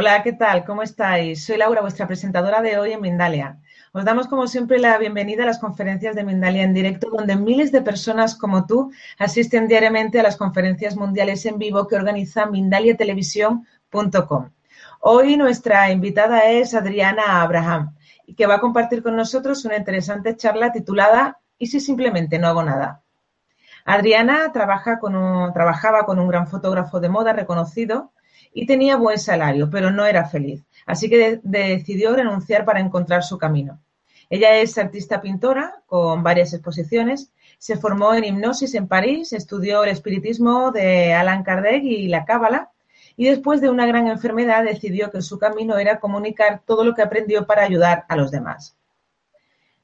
Hola, ¿qué tal? ¿Cómo estáis? Soy Laura, vuestra presentadora de hoy en Mindalia. Os damos como siempre la bienvenida a las conferencias de Mindalia en directo, donde miles de personas como tú asisten diariamente a las conferencias mundiales en vivo que organiza mindaliatelevisión.com. Hoy nuestra invitada es Adriana Abraham, que va a compartir con nosotros una interesante charla titulada ¿Y si simplemente no hago nada? Adriana trabaja con trabajaba con un gran fotógrafo de moda reconocido y tenía buen salario, pero no era feliz. Así que decidió renunciar para encontrar su camino. Ella es artista pintora con varias exposiciones. Se formó en hipnosis en París, estudió el espiritismo de Alan Kardec y la cábala y después de una gran enfermedad decidió que su camino era comunicar todo lo que aprendió para ayudar a los demás.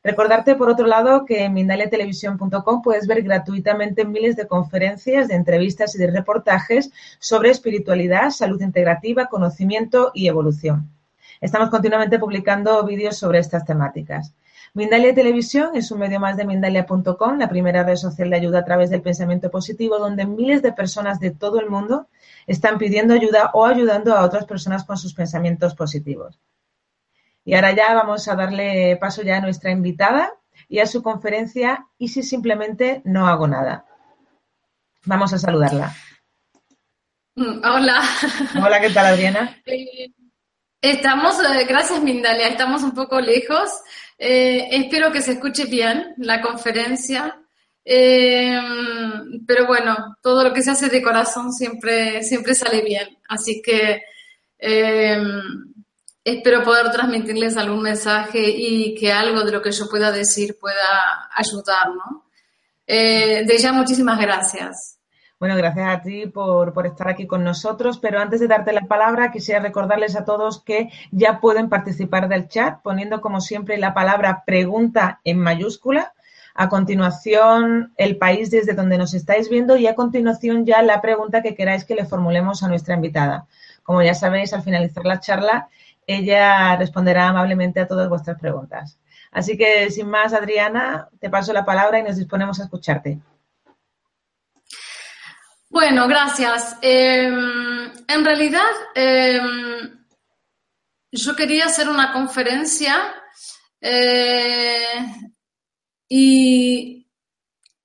Recordarte, por otro lado, que en mindaliatelevisión.com puedes ver gratuitamente miles de conferencias, de entrevistas y de reportajes sobre espiritualidad, salud integrativa, conocimiento y evolución. Estamos continuamente publicando vídeos sobre estas temáticas. Mindalia Televisión es un medio más de Mindalia.com, la primera red social de ayuda a través del pensamiento positivo, donde miles de personas de todo el mundo están pidiendo ayuda o ayudando a otras personas con sus pensamientos positivos. Y ahora ya vamos a darle paso ya a nuestra invitada y a su conferencia ¿Y si simplemente no hago nada? Vamos a saludarla. Mm, hola. Hola, ¿qué tal, Adriana? Eh, estamos, eh, gracias Mindalia, estamos un poco lejos. Eh, espero que se escuche bien la conferencia. pero bueno, todo lo que se hace de corazón siempre, siempre sale bien. Así que espero poder transmitirles algún mensaje y que algo de lo que yo pueda decir pueda ayudar, ¿no? Eh, de ya, muchísimas gracias. Bueno, gracias a ti por, por, estar aquí con nosotros, pero antes de darte la palabra, quisiera recordarles a todos que ya pueden participar del chat poniendo, como siempre, la palabra pregunta en mayúscula. A continuación, el país desde donde nos estáis viendo y a continuación ya la pregunta que queráis que le formulemos a nuestra invitada. Como ya sabéis, al finalizar la charla ella responderá amablemente a todas vuestras preguntas. Así que, sin más, Adriana, te paso la palabra y nos disponemos a escucharte. Bueno, gracias. Em, en realidad, em, yo quería hacer una conferencia eh, y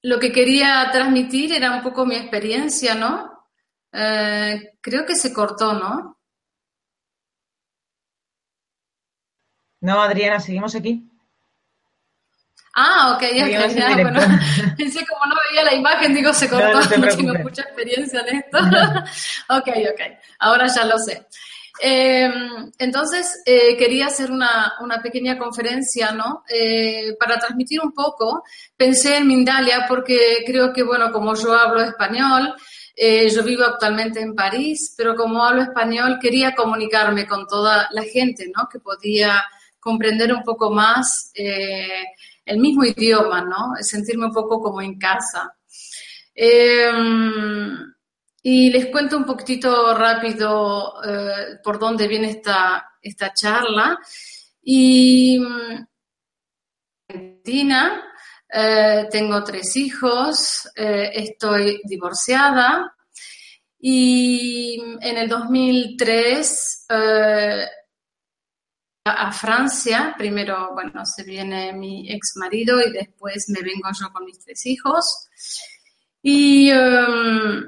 lo que quería transmitir era un poco mi experiencia, ¿no? Eh, creo que se cortó, ¿no? No, Adriana, seguimos aquí. Ah, ok, ya, ya bueno, pensé como no veía la imagen, digo, se cortó, no, tengo mucha experiencia en esto. ok, ok, ahora ya lo sé. Em, entonces, eh, quería hacer una, una, pequeña conferencia, ¿no? Eh, para transmitir un poco, pensé en Mindalia porque creo que, bueno, como yo hablo español, eh, yo vivo actualmente en París, pero como hablo español, quería comunicarme con toda la gente, ¿no? Que podía comprender un poco más eh, el mismo idioma, ¿no? Sentirme un poco como en casa. Em, y les cuento un poquitito rápido eh, por dónde viene esta, esta charla. Y Argentina, eh, tengo tres hijos, estoy divorciada y en el 2003 a Francia. Primero, bueno, se viene mi ex marido y después me vengo yo con mis tres hijos. Y em,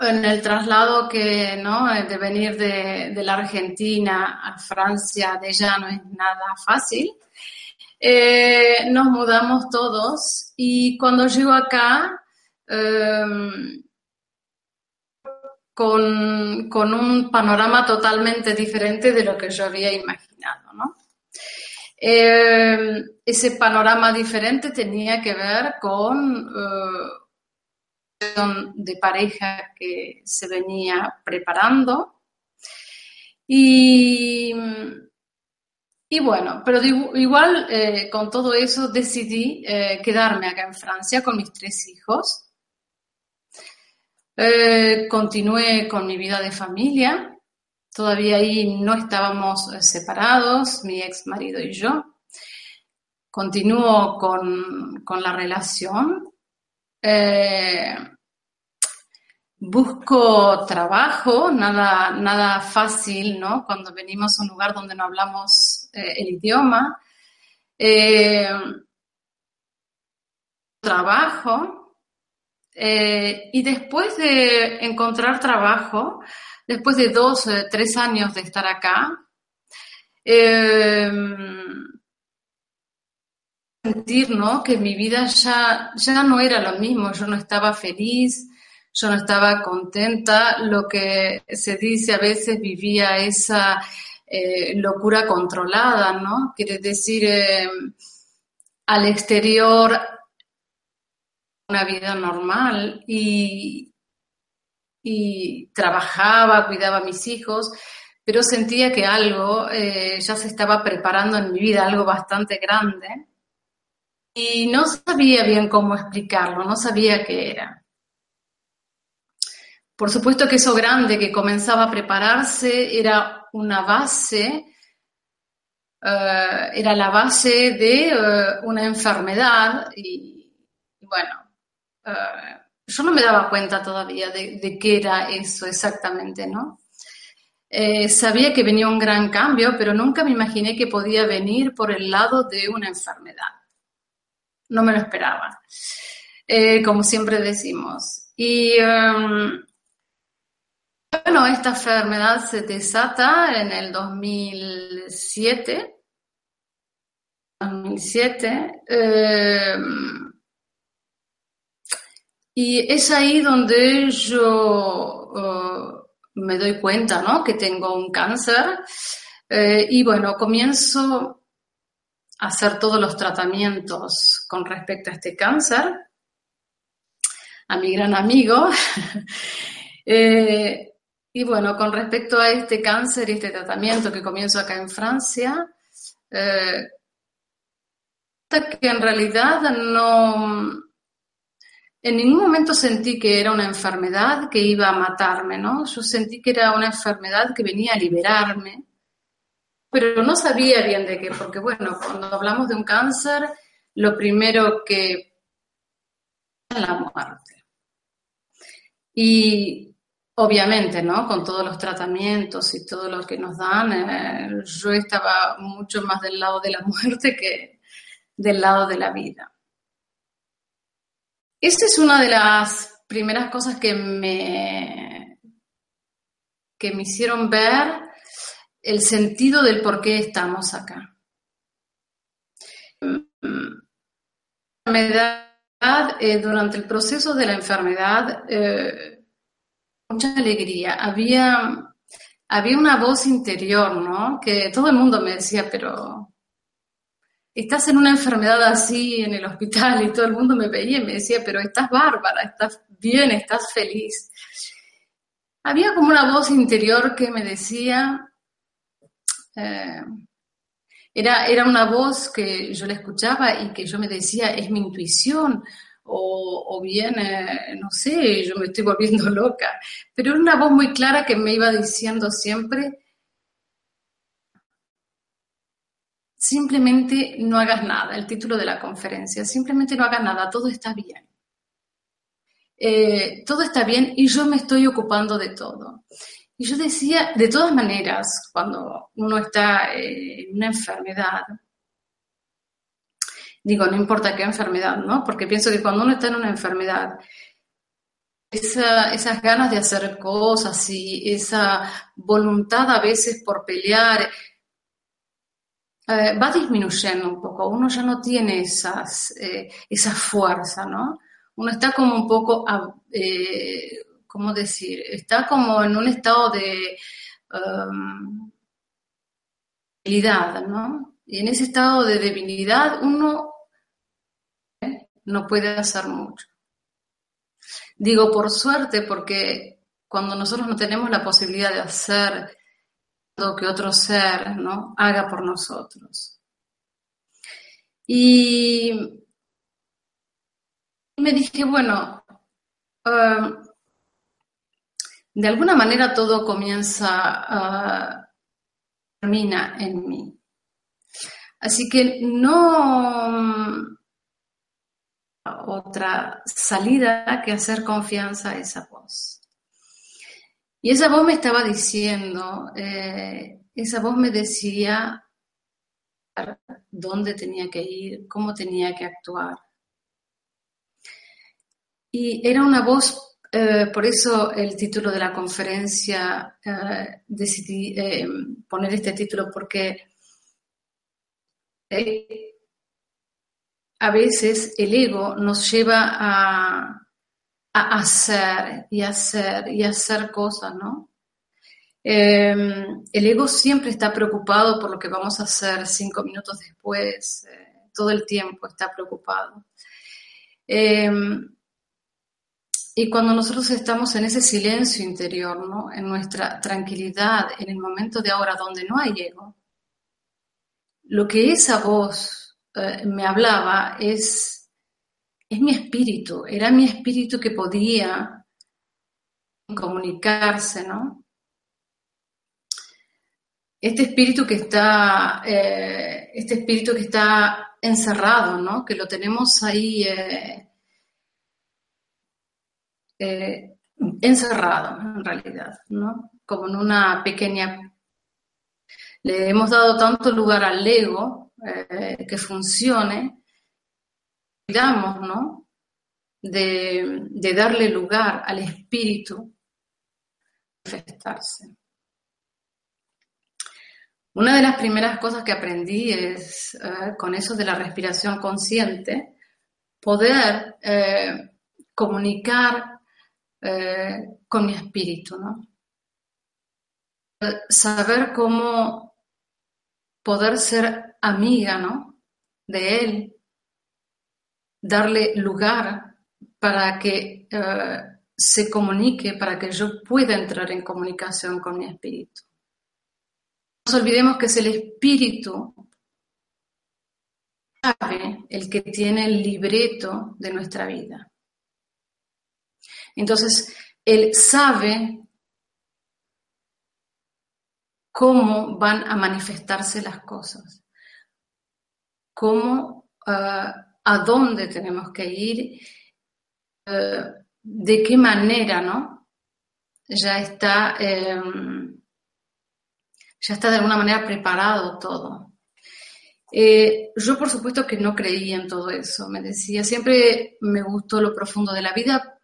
en el traslado que, ¿no? De venir de, la Argentina a Francia de ya no es nada fácil. Eh, nos mudamos todos y cuando llego acá, em, con, con, un panorama totalmente diferente de lo que yo había imaginado, ¿no? Eh, ese panorama diferente tenía que ver con eh, de pareja que se venía preparando y, y bueno, pero igual eh, con todo eso decidí quedarme acá en Francia con mis tres hijos. Continué con mi vida de familia Todavía ahí no estábamos eh, separados, mi ex marido y yo. Continúo con, la relación. Eh, busco trabajo, nada, nada fácil, ¿no? Cuando venimos a un lugar donde no hablamos eh, el idioma. trabajo. Y después de encontrar trabajo, después de dos, eh, tres años de estar acá, eh, sentir ¿no? que mi vida ya, ya no era lo mismo, yo no estaba feliz, yo no estaba contenta, lo que se dice a veces vivía esa eh, locura controlada, ¿no? Quiere decir, al exterior una vida normal y, trabajaba, cuidaba a mis hijos, pero sentía que algo eh, ya se estaba preparando en mi vida, algo bastante grande, y no sabía bien cómo explicarlo, no sabía qué era. Por supuesto que eso grande que comenzaba a prepararse era una base, eh, era la base de eh, una enfermedad y, bueno, yo no me daba cuenta todavía de, qué era eso exactamente, ¿no? Eh, sabía que venía un gran cambio, pero nunca me imaginé que podía venir por el lado de una enfermedad. No me lo esperaba, eh, como siempre decimos. Y em, bueno, esta enfermedad se desata en el 2007. 2007. Y es ahí donde yo eh, me doy cuenta, ¿no? Que tengo un cáncer. Eh, y bueno, comienzo a hacer todos los tratamientos con respecto a este cáncer. A mi gran amigo. Eh, y bueno, con respecto a este cáncer y este tratamiento que comienzo acá en Francia, que en realidad no, en ningún momento sentí que era una enfermedad que iba a matarme, ¿no? Yo sentí que era una enfermedad que venía a liberarme, pero no sabía bien de qué, porque bueno, cuando hablamos de un cáncer, lo primero que es la muerte. Y obviamente, ¿no? Con todos los tratamientos y todo lo que nos dan, eh, yo estaba mucho más del lado de la muerte que del lado de la vida. Esta es una de las primeras cosas que me, que me hicieron ver el sentido del por qué estamos acá. Enfermedad, eh, durante el proceso de la enfermedad, eh, mucha alegría. Había, había una voz interior, ¿no? Que todo el mundo me decía, pero estás en una enfermedad así en el hospital y todo el mundo me veía y me decía, pero estás bárbara, estás bien, estás feliz. Había como una voz interior que me decía, eh, era, era una voz que yo la escuchaba y que yo me decía, es mi intuición, o, bien, eh, no sé, yo me estoy volviendo loca, pero era una voz muy clara que me iba diciendo siempre, simplemente no hagas nada, el título de la conferencia, simplemente no hagas nada, todo está bien. Eh, todo está bien y yo me estoy ocupando de todo. Y yo decía, de todas maneras, cuando uno está eh, en una enfermedad, Digo, no importa qué enfermedad, ¿no? Porque pienso que cuando uno está en una enfermedad, esas ganas de hacer cosas y esa voluntad a veces por pelear va disminuyendo un poco. Uno ya no tiene esas, eh, esa fuerza, ¿no? Uno está como un poco, eh, ¿cómo decir? Está como en un estado de um, debilidad, ¿no? Y en ese estado de debilidad uno no puede hacer mucho. Digo por suerte porque cuando nosotros no tenemos la posibilidad de hacer que otro ser ¿no? haga por nosotros. Y me dije, bueno, um, de alguna manera todo comienza, uh, termina en mí. Así que no otra salida que hacer confianza a esa voz. Y esa voz me estaba diciendo, eh, esa voz me decía dónde tenía que ir, cómo tenía que actuar. Y era una voz, eh, por eso el título de la conferencia, eh, decidí poner este título porque a veces el ego nos lleva a, hacer y hacer y hacer cosas, ¿no? Em, el ego siempre está preocupado por lo que vamos a hacer cinco minutos después, eh, todo el tiempo está preocupado. Em, y cuando nosotros estamos en ese silencio interior, ¿no? en nuestra tranquilidad, en el momento de ahora donde no hay ego, lo que esa voz eh, me hablaba es, es mi espíritu, era mi espíritu que podía comunicarse, ¿no? Este espíritu que está, eh, este espíritu que está encerrado, ¿no? Que lo tenemos ahí eh, encerrado, en realidad, ¿no? Como en una pequeña... Le hemos dado tanto lugar al ego eh, que funcione, digamos, ¿no? De, darle lugar al espíritu manifestarse. Una de las primeras cosas que aprendí es, eh, con eso de la respiración consciente, poder eh, comunicar con mi espíritu, ¿no? Saber cómo poder ser amiga, ¿no? De él, darle lugar para que eh, se comunique, para que yo pueda entrar en comunicación con mi espíritu. No nos olvidemos que es el espíritu el que tiene el libreto de nuestra vida. Entonces, él sabe cómo van a manifestarse las cosas, cómo, ah, a dónde tenemos que ir, eh, de qué manera, ¿no? Ya está, em, ya está de alguna manera preparado todo. Eh, yo por supuesto que no creía en todo eso, me decía, siempre me gustó lo profundo de la vida,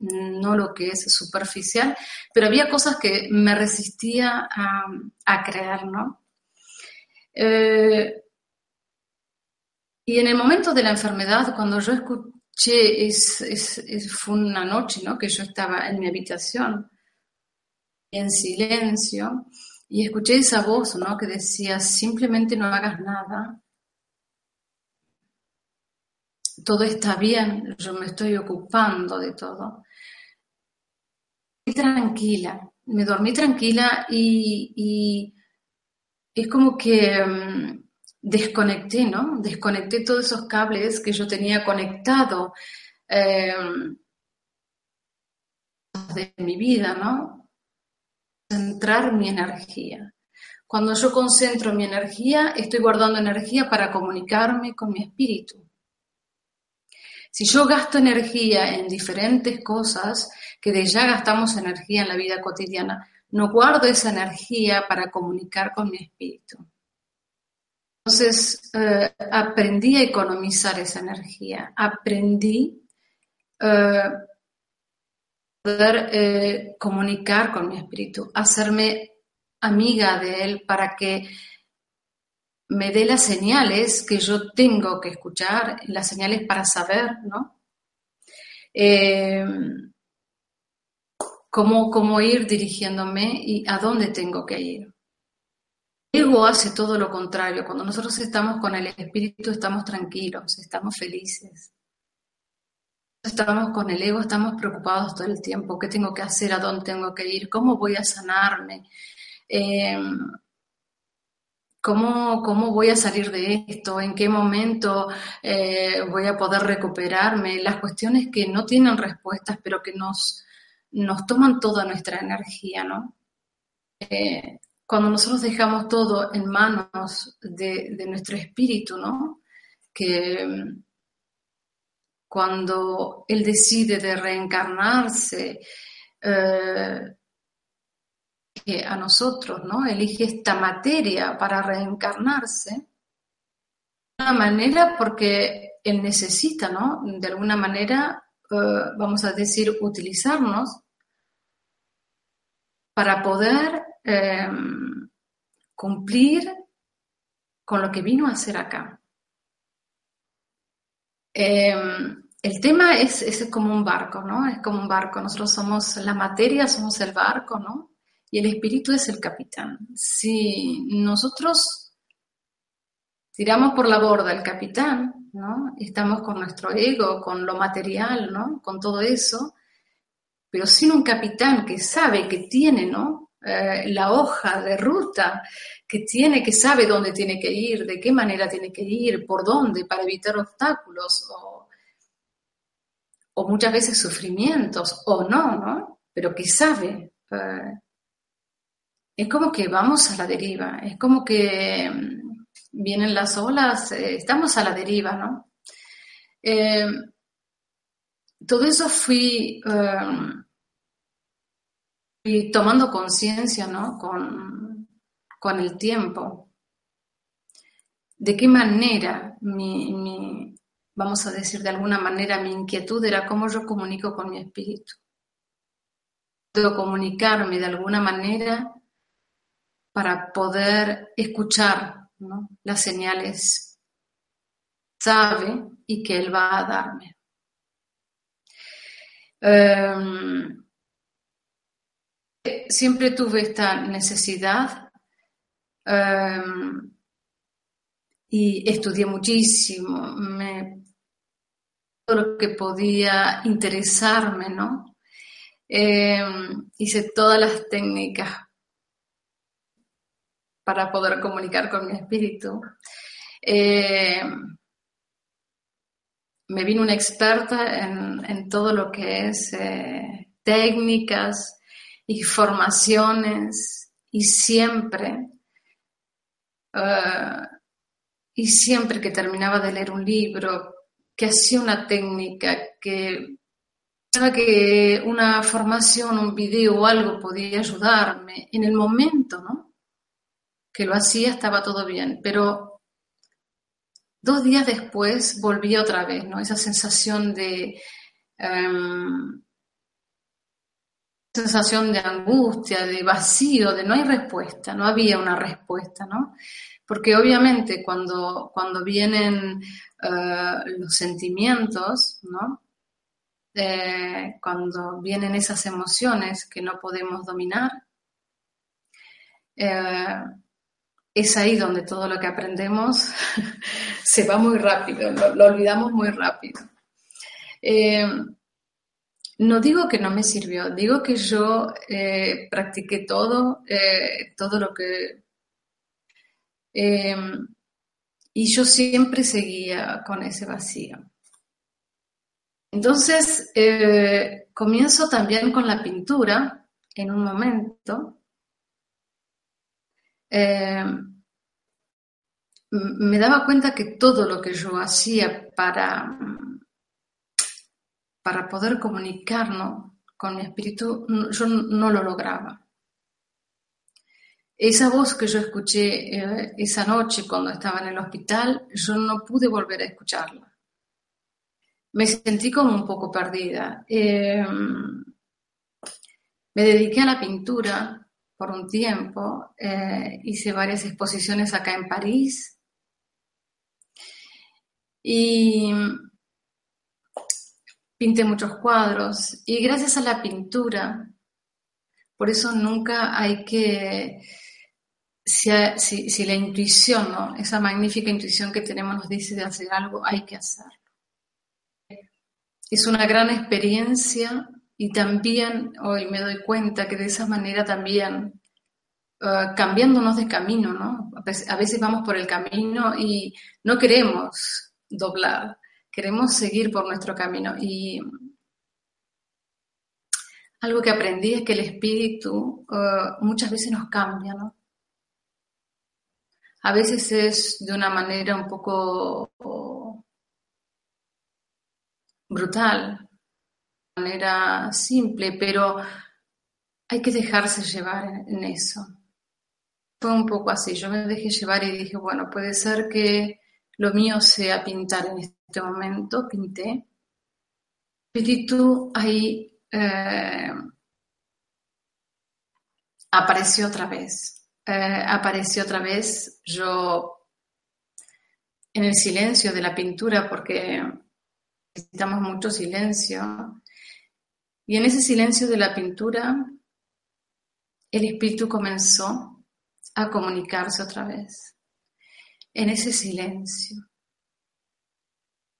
no lo que es superficial, pero había cosas que me resistía a, creer, ¿no? Eh, y en el momento de la enfermedad, cuando yo escuché, es, fue una noche, ¿no? Que yo estaba en mi habitación, en silencio, y escuché esa voz, ¿no? Que decía, simplemente no hagas nada, todo está bien, yo me estoy ocupando de todo tranquila, me dormí tranquila y, es como que mm, desconecté, ¿no? Desconecté todos esos cables que yo tenía conectado em, de mi vida, ¿no? Centrar mi energía. Cuando yo concentro mi energía, estoy guardando energía para comunicarme con mi espíritu. Si yo gasto energía en diferentes cosas, que de ya gastamos energía en la vida cotidiana, no guardo esa energía para comunicar con mi espíritu. Entonces eh, aprendí a economizar esa energía, aprendí a eh, poder eh, comunicar con mi espíritu, hacerme amiga de él para que me dé las señales que yo tengo que escuchar, las señales para saber, ¿no? cómo, cómo ir dirigiéndome y a dónde tengo que ir. Ego hace todo lo contrario. Cuando nosotros estamos con el espíritu, estamos tranquilos, estamos felices. Estamos con el ego, estamos preocupados todo el tiempo. ¿Qué tengo que hacer? ¿A dónde tengo que ir? ¿Cómo voy a sanarme? Em, ¿cómo, ¿Cómo voy a salir de esto? ¿En qué momento eh, voy a poder recuperarme? Las cuestiones que no tienen respuestas, pero que nos, nos toman toda nuestra energía, ¿no? Eh, cuando nosotros dejamos todo en manos de, nuestro espíritu, ¿no? Que mm, cuando él decide de reencarnarse, eh, que a nosotros, ¿no? Elige esta materia para reencarnarse, de alguna manera porque él necesita, ¿no? De alguna manera, eh, vamos a decir, utilizarnos para poder Em, cumplir con lo que vino a hacer acá. Em, el tema es, es como un barco, ¿no? Es como un barco. Nosotros somos la materia, somos el barco, ¿no? Y el espíritu es el capitán. Si nosotros tiramos por la borda el capitán, ¿no? Estamos con nuestro ego, con lo material, ¿no? Con todo eso, pero sin un capitán que sabe que tiene, ¿no? Eh, la hoja de ruta que tiene, que sabe dónde tiene que ir, de qué manera tiene que ir, por dónde, para evitar obstáculos o, muchas veces sufrimientos, o no, ¿no? Pero que sabe. Eh, es como que vamos a la deriva, es como que mm, vienen las olas, eh, estamos a la deriva, ¿no? todo eso fui y tomando conciencia, ¿no? Con, el tiempo. ¿De qué manera mi, vamos a decir de alguna manera, mi inquietud era cómo yo comunico con mi espíritu? Puedo comunicarme de alguna manera para poder escuchar las señales sabe y que Él va a darme. Em, siempre tuve esta necesidad em, y estudié muchísimo, todo lo que podía interesarme, ¿no? Em, hice todas las técnicas para poder comunicar con mi espíritu. Em, me vino una experta en, todo lo que es eh, técnicas, y formaciones y siempre, eh, y siempre que terminaba de leer un libro, que hacía una técnica, que pensaba que una formación, un video o algo podía ayudarme, en el momento, ¿no? Que lo hacía estaba todo bien, pero dos días después volví otra vez, ¿no? Esa sensación de... Em, sensación de angustia, de vacío, de no hay respuesta, no había una respuesta, ¿no? Porque obviamente cuando, cuando vienen eh, los sentimientos, ¿no? Eh, cuando vienen esas emociones que no podemos dominar, eh, es ahí donde todo lo que aprendemos se va muy rápido, lo, olvidamos muy rápido. No digo que no me sirvió, digo que yo eh, practiqué todo, eh, todo lo que... Em, y yo siempre seguía con ese vacío. Entonces, eh, comienzo también con la pintura en un momento. Em, me daba cuenta que todo lo que yo hacía para para poder comunicarnos con mi espíritu, yo no lo lograba. esa voz que yo escuché eh, esa noche cuando estaba en el hospital, yo no pude volver a escucharla. Me sentí como un poco perdida. Em, me dediqué a la pintura por un tiempo, eh, hice varias exposiciones acá en París y pinté muchos cuadros y gracias a la pintura, por eso nunca hay que si, la intuición, ¿no? esa magnífica intuición que tenemos nos dice de hacer algo, hay que hacerlo. Es una gran experiencia y también hoy me doy cuenta que de esa manera también uh, cambiándonos de camino, ¿no? A veces vamos por el camino y no queremos doblar, queremos seguir por nuestro camino. Y algo que aprendí es que el espíritu uh, muchas veces nos cambia, ¿no? A veces es de una manera un poco brutal, de manera simple, pero hay que dejarse llevar en eso. Fue un poco así, yo me dejé llevar y dije, bueno, puede ser que lo mío sea pintar en este momento, pinté. Espíritu ahí eh, apareció otra vez eh, apareció otra vez yo en el silencio de la pintura porque necesitamos mucho silencio. Y en ese silencio de la pintura, el espíritu comenzó a comunicarse otra vez. En ese silencio.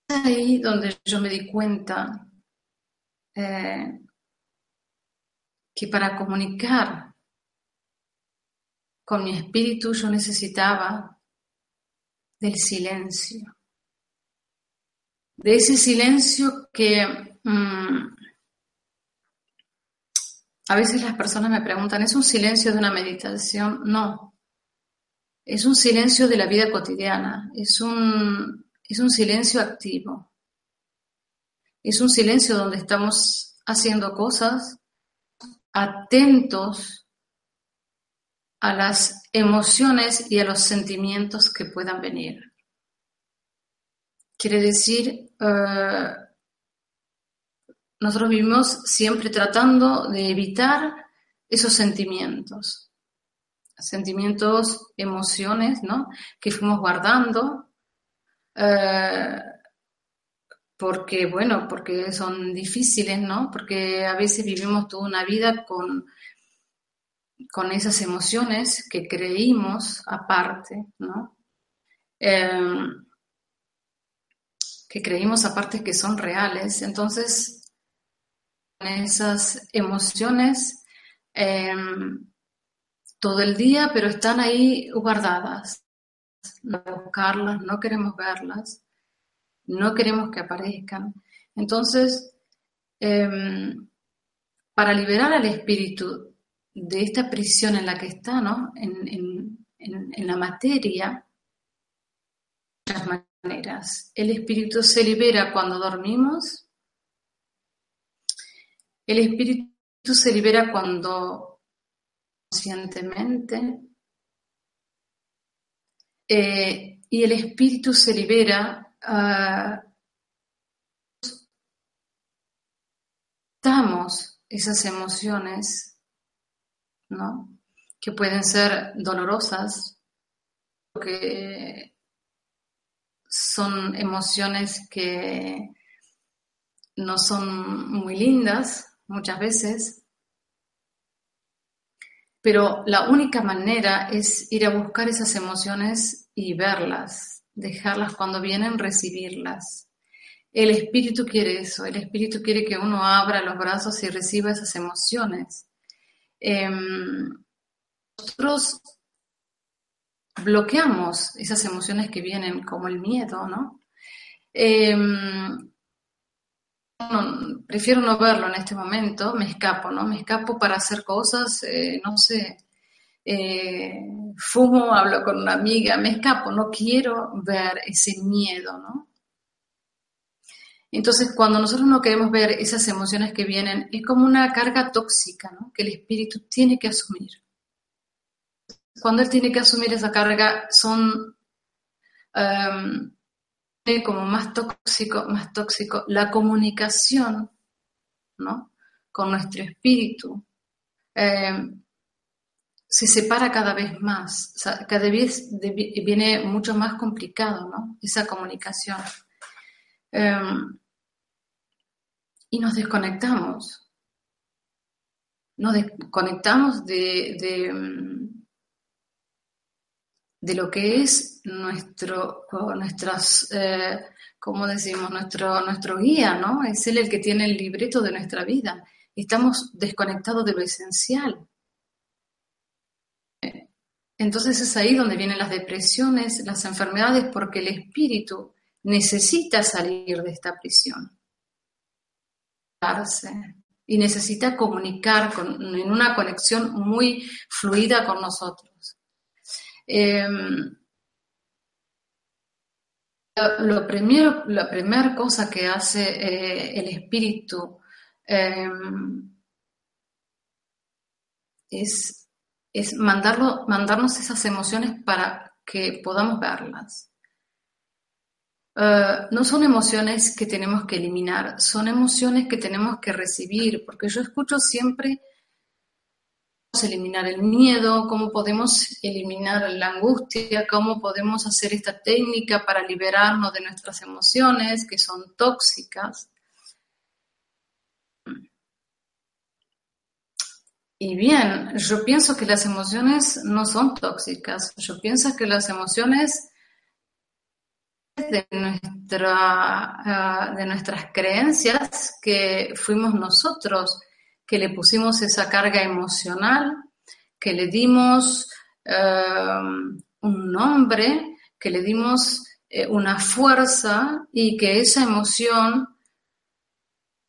Ahí donde yo me di cuenta eh, que para comunicar con mi espíritu yo necesitaba del silencio. De ese silencio que mm, a veces las personas me preguntan, ¿es un silencio de una meditación? No. Es un silencio de la vida cotidiana, es un, es un silencio activo. Es un silencio donde estamos haciendo cosas atentos a las emociones y a los sentimientos que puedan venir. Quiere decir, eh, nosotros vivimos siempre tratando de evitar esos sentimientos, sentimientos, emociones, ¿no? Que fuimos guardando, eh, porque, bueno, porque son difíciles, ¿no? Porque a veces vivimos toda una vida con con esas emociones que creímos aparte, ¿no? Em, que creímos aparte que son reales. Entonces, esas emociones em, todo el día, pero están ahí guardadas. No buscarlas, no queremos verlas, no queremos que aparezcan. Entonces, em, para liberar al espíritu de esta prisión en la que está, ¿no? En, la materia, de muchas maneras. El espíritu se libera cuando dormimos. El espíritu se libera cuando conscientemente. Eh, y el espíritu se libera uh, damos esas emociones ¿no? Que pueden ser dolorosas, que son emociones que no son muy lindas muchas veces, pero la única manera es ir a buscar esas emociones y verlas, dejarlas cuando vienen, recibirlas. El espíritu quiere eso, el espíritu quiere que uno abra los brazos y reciba esas emociones. Em, nosotros bloqueamos esas emociones que vienen como el miedo, ¿no? Prefiero no verlo en este momento, me escapo, ¿no? Me escapo para hacer cosas, eh, no sé, eh, fumo, hablo con una amiga, me escapo, no quiero ver ese miedo, ¿no? Entonces, cuando nosotros no queremos ver esas emociones que vienen, es como una carga tóxica ¿no? que el espíritu tiene que asumir. cuando él tiene que asumir esa carga, son em, como más tóxico, más tóxico la comunicación, ¿no? Con nuestro espíritu. Em, se separa cada vez más, cada vez viene mucho más complicado, ¿no? Esa comunicación. Em, y nos desconectamos. Nos desconectamos de, de, mm, de lo que es nuestro, nuestras, eh, ¿cómo decimos? Nuestro, nuestro guía, ¿no? Es él el que tiene el libreto de nuestra vida. Estamos desconectados de lo esencial. Entonces es ahí donde vienen las depresiones, las enfermedades, porque el espíritu necesita salir de esta prisión y necesita comunicar en una conexión muy fluida con nosotros. Em, lo primero, la primera cosa que hace eh, el espíritu em, es, es mandarlo, mandarnos esas emociones para que podamos verlas. Eh, no son emociones que tenemos que eliminar, son emociones que tenemos que recibir, porque yo escucho siempre eliminar el miedo, cómo podemos eliminar la angustia, cómo podemos hacer esta técnica para liberarnos de nuestras emociones que son tóxicas. Y bien, yo pienso que las emociones no son tóxicas, yo pienso que las emociones de, nuestra, de nuestras creencias que fuimos nosotros que le pusimos esa carga emocional, que le dimos eh, un nombre, que le dimos eh, una fuerza y que esa emoción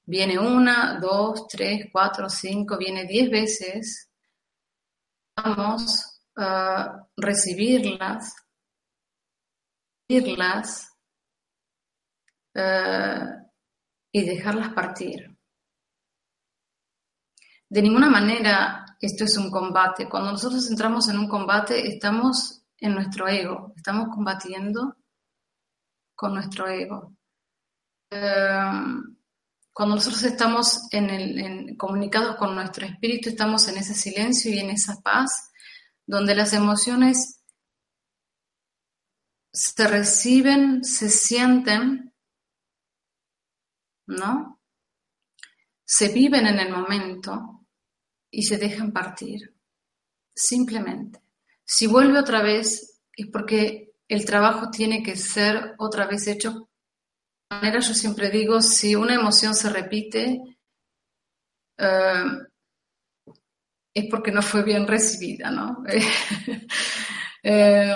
viene una, dos, tres, cuatro, cinco, viene diez veces, vamos a recibirlas eh, y dejarlas partir. De ninguna manera esto es un combate. Cuando nosotros entramos en un combate, estamos en nuestro ego, estamos combatiendo con nuestro ego. Eh, cuando nosotros estamos en comunicados con nuestro espíritu, estamos en ese silencio y en esa paz, donde las emociones se reciben, se sienten, ¿no? Se viven en el momento y se dejan partir. Simplemente. Si vuelve otra vez es porque el trabajo tiene que ser otra vez hecho. De manera, yo siempre digo, si una emoción se repite, eh, es porque no fue bien recibida, ¿no? Eh,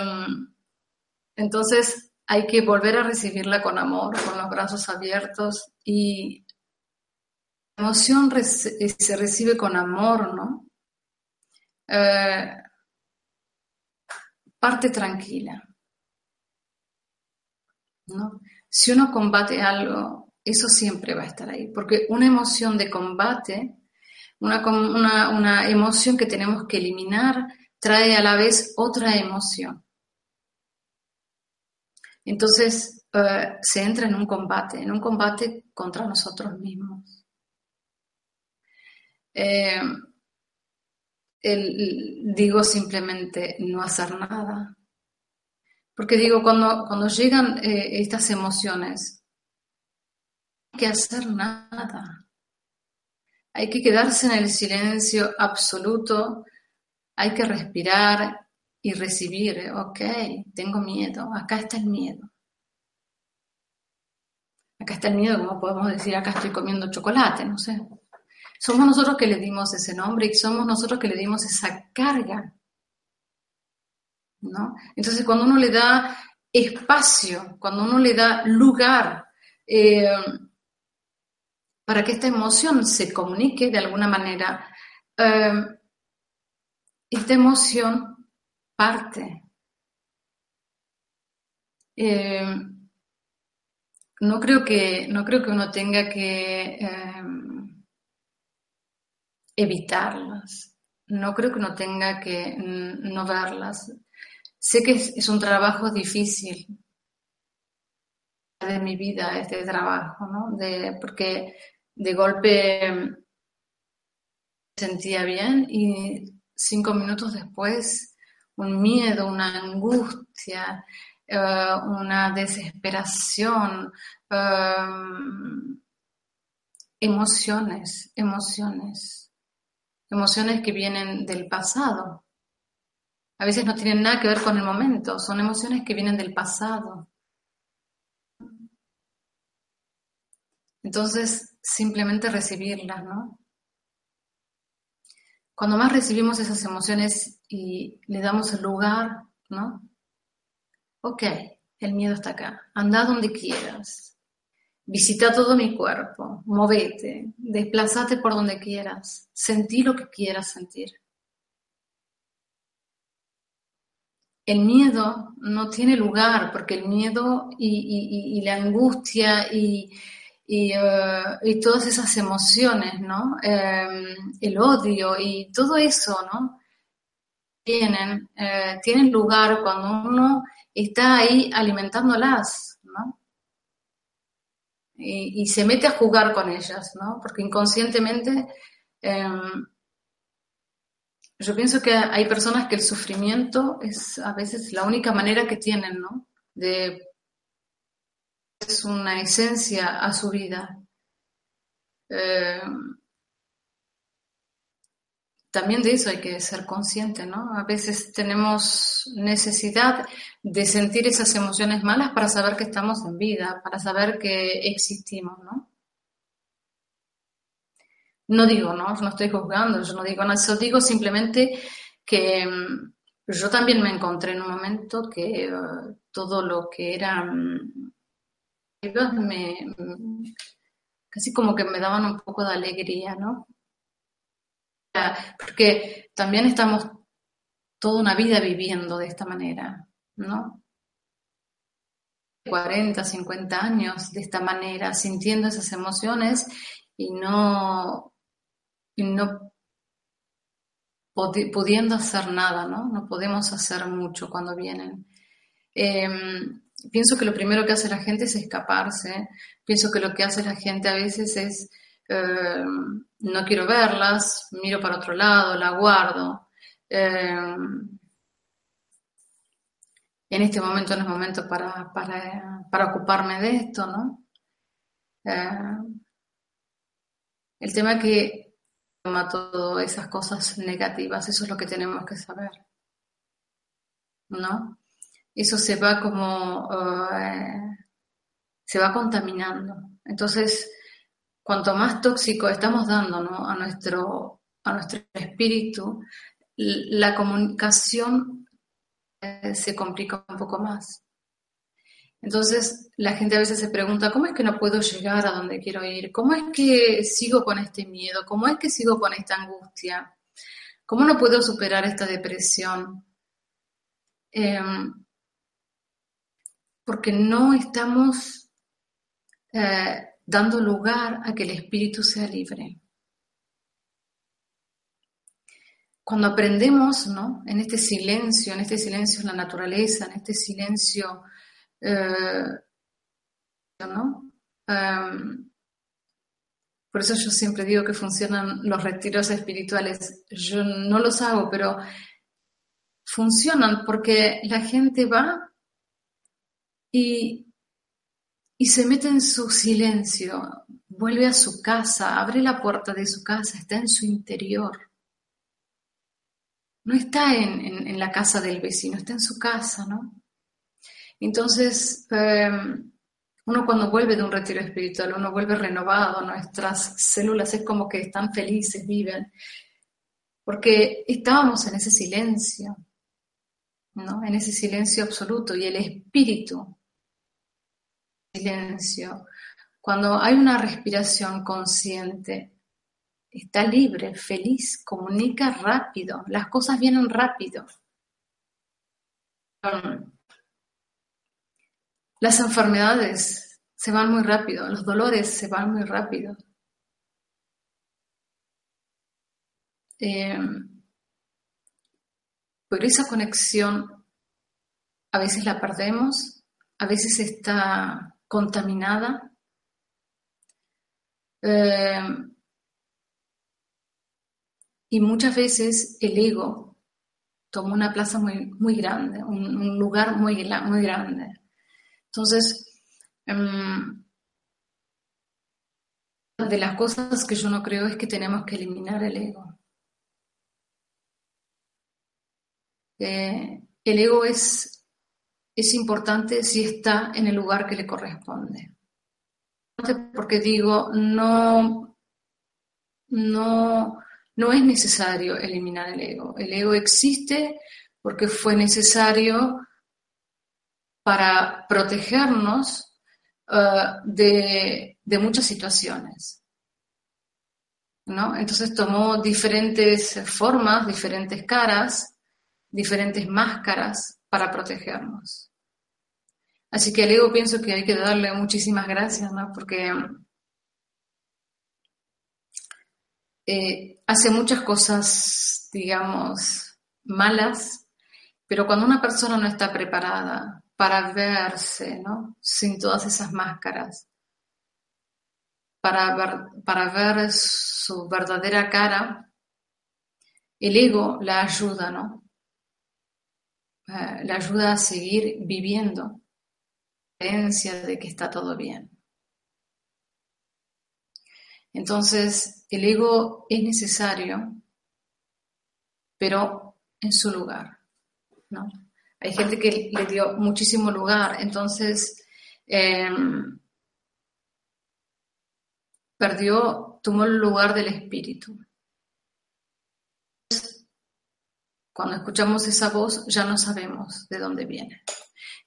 entonces hay que volver a recibirla con amor, con los brazos abiertos y emoción eh, se recibe con amor, ¿no? Eh, parte tranquila. ¿no? Si uno combate algo, eso siempre va a estar ahí, porque una emoción de combate, una, emoción que tenemos que eliminar, trae a la vez otra emoción. Entonces eh, se entra en un combate, en un combate contra nosotros mismos. Eh, digo simplemente no hacer nada. Porque digo, cuando, cuando llegan eh, estas emociones, hay que hacer nada. Hay que quedarse en el silencio absoluto, hay que respirar y recibir, ok, tengo miedo, acá está el miedo. Acá está el miedo, como podemos decir, acá estoy comiendo chocolate, no sé. Somos nosotros que le dimos ese nombre y somos nosotros que le dimos esa carga. ¿no? Entonces, cuando uno le da espacio, cuando uno le da lugar eh, para que esta emoción se comunique de alguna manera, eh, esta emoción parte. Eh, no creo que no creo que uno tenga que evitarlas. no creo que uno tenga que no verlas. Sé que es, un trabajo difícil de mi vida este trabajo, ¿no? De, porque de golpe me sentía bien y cinco minutos después un miedo, una angustia, eh, una desesperación, eh, emociones, emociones, emociones que vienen del pasado. A veces no tienen nada que ver con el momento, son emociones que vienen del pasado. Entonces, simplemente recibirlas, ¿no? Cuando más recibimos esas emociones y le damos el lugar, ¿no? Ok, el miedo está acá, anda donde quieras, visita todo mi cuerpo, movete, desplazate por donde quieras, sentí lo que quieras sentir. El miedo no tiene lugar porque el miedo y, la angustia y, eh, y, todas esas emociones, ¿no? Em, el odio y todo eso, ¿no? Tienen, eh, tienen lugar cuando uno está ahí alimentándolas, Y, se mete a jugar con ellas, ¿no? Porque inconscientemente em, yo pienso que hay personas que el sufrimiento es a veces la única manera que tienen, ¿no? De es una esencia a su vida. Eh, también de eso hay que ser consciente, ¿no? A veces tenemos necesidad de sentir esas emociones malas para saber que estamos en vida, para saber que existimos, ¿no? No digo, ¿no? No estoy juzgando, yo no digo nada, yo digo simplemente que mm, yo también me encontré en un momento que eh, todo lo que era mm, me, casi como que me daban un poco de alegría, ¿no? Porque también estamos toda una vida viviendo de esta manera, ¿no? 40, 50 años de esta manera, sintiendo esas emociones y no, y no pudiendo hacer nada, ¿no? No podemos hacer mucho cuando vienen. Em, pienso que lo primero que hace la gente es escaparse. Pienso que lo que hace la gente a veces es, eh, no quiero verlas, miro para otro lado, la guardo. Eh, en este momento no es momento para, para, ocuparme de esto, ¿no? Eh, el tema que toma todas esas cosas negativas, eso es lo que tenemos que saber, ¿no? eso se va como, eh, se va contaminando. Entonces, cuanto más tóxico estamos dando a, nuestro, a nuestro espíritu, la comunicación eh, se complica un poco más. Entonces, la gente a veces se pregunta, ¿cómo es que no puedo llegar a donde quiero ir? ¿Cómo es que sigo con este miedo? ¿Cómo es que sigo con esta angustia? ¿Cómo no puedo superar esta depresión? Em, porque no estamos eh, dando lugar a que el espíritu sea libre. Cuando aprendemos, ¿no? En este silencio, en este silencio en la naturaleza, en este silencio, eh, ¿no? Em, por eso yo siempre digo que funcionan los retiros espirituales. Yo no los hago, pero funcionan porque la gente va y, se mete en su silencio, vuelve a su casa, abre la puerta de su casa, está en su interior. No está en, la casa del vecino, está en su casa, ¿no? Entonces, em, uno cuando vuelve de un retiro espiritual, uno vuelve renovado, nuestras células es como que están felices, viven, porque estábamos en ese silencio, ¿no? En ese silencio absoluto y el espíritu silencio, cuando hay una respiración consciente, está libre, feliz, comunica rápido, las cosas vienen rápido. Las enfermedades se van muy rápido, los dolores se van muy rápido. Eh, pero esa conexión a veces la perdemos, a veces está contaminada. Eh, y muchas veces el ego toma una plaza muy, muy grande, un, lugar muy, muy grande. Entonces, em, de las cosas que yo no creo es que tenemos que eliminar el ego. Eh, el ego es, es importante si está en el lugar que le corresponde. Porque digo, no, no, no es necesario eliminar el ego. El ego existe porque fue necesario para protegernos eh, de, de, muchas situaciones. ¿no? Entonces tomó diferentes formas, diferentes caras, diferentes máscaras para protegernos. Así que al ego pienso que hay que darle muchísimas gracias, ¿no? porque Eh, hace muchas cosas, digamos, malas, pero cuando una persona no está preparada para verse, ¿no? Sin todas esas máscaras, para ver, para ver su verdadera cara, el ego la ayuda, ¿no? Eh, la ayuda a seguir viviendo, creencia de que está todo bien. Entonces, el ego es necesario, pero en su lugar, ¿no? Hay gente que le dio muchísimo lugar, entonces em, perdió, tomó el lugar del espíritu. Cuando escuchamos esa voz ya no sabemos de dónde viene.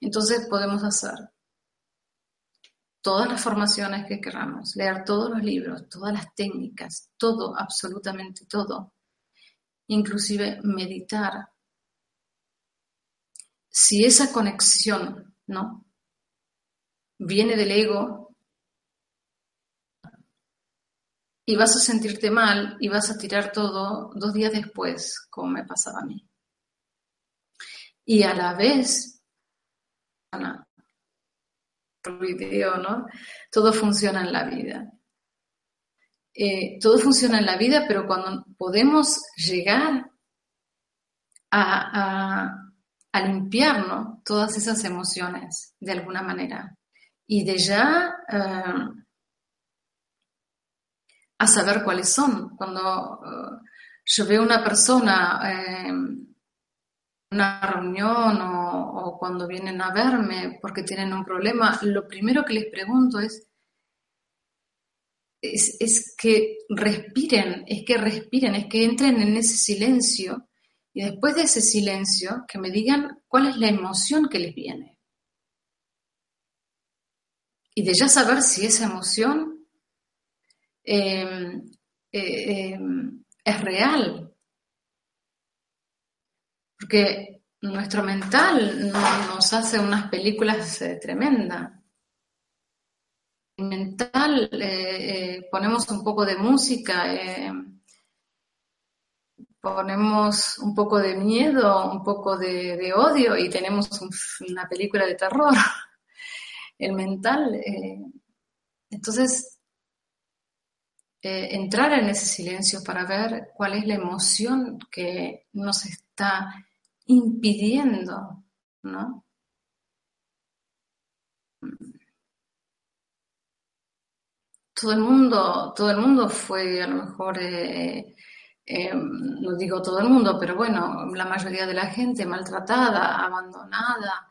Entonces podemos hacer todas las formaciones que queramos, leer todos los libros, todas las técnicas, todo, absolutamente todo, inclusive meditar. Si esa conexión, ¿no? Viene del ego y vas a sentirte mal y vas a tirar todo dos días después, como me pasaba a mí. Y a la vez, video, ¿no? Todo funciona en la vida. Eh, todo funciona en la vida, pero cuando podemos llegar a, limpiar todas esas emociones de alguna manera y de ya eh, a saber cuáles son. Cuando eh, yo veo una persona una reunión o, cuando vienen a verme porque tienen un problema, lo primero que les pregunto es, es, que respiren, es que respiren, es que entren en ese silencio y después de ese silencio que me digan cuál es la emoción que les viene. Y de ya saber si esa emoción eh, eh, es real, porque nuestro mental nos hace unas películas eh, tremendas. En mental ponemos un poco de música, ponemos un poco de miedo, un poco de, odio y tenemos una película de terror. El mental. entonces, entrar en ese silencio para ver cuál es la emoción que nos está impidiendo, ¿no? Todo el mundo, todo el mundo fue a lo mejor, eh, eh, no digo todo el mundo, pero bueno, la mayoría de la gente maltratada, abandonada,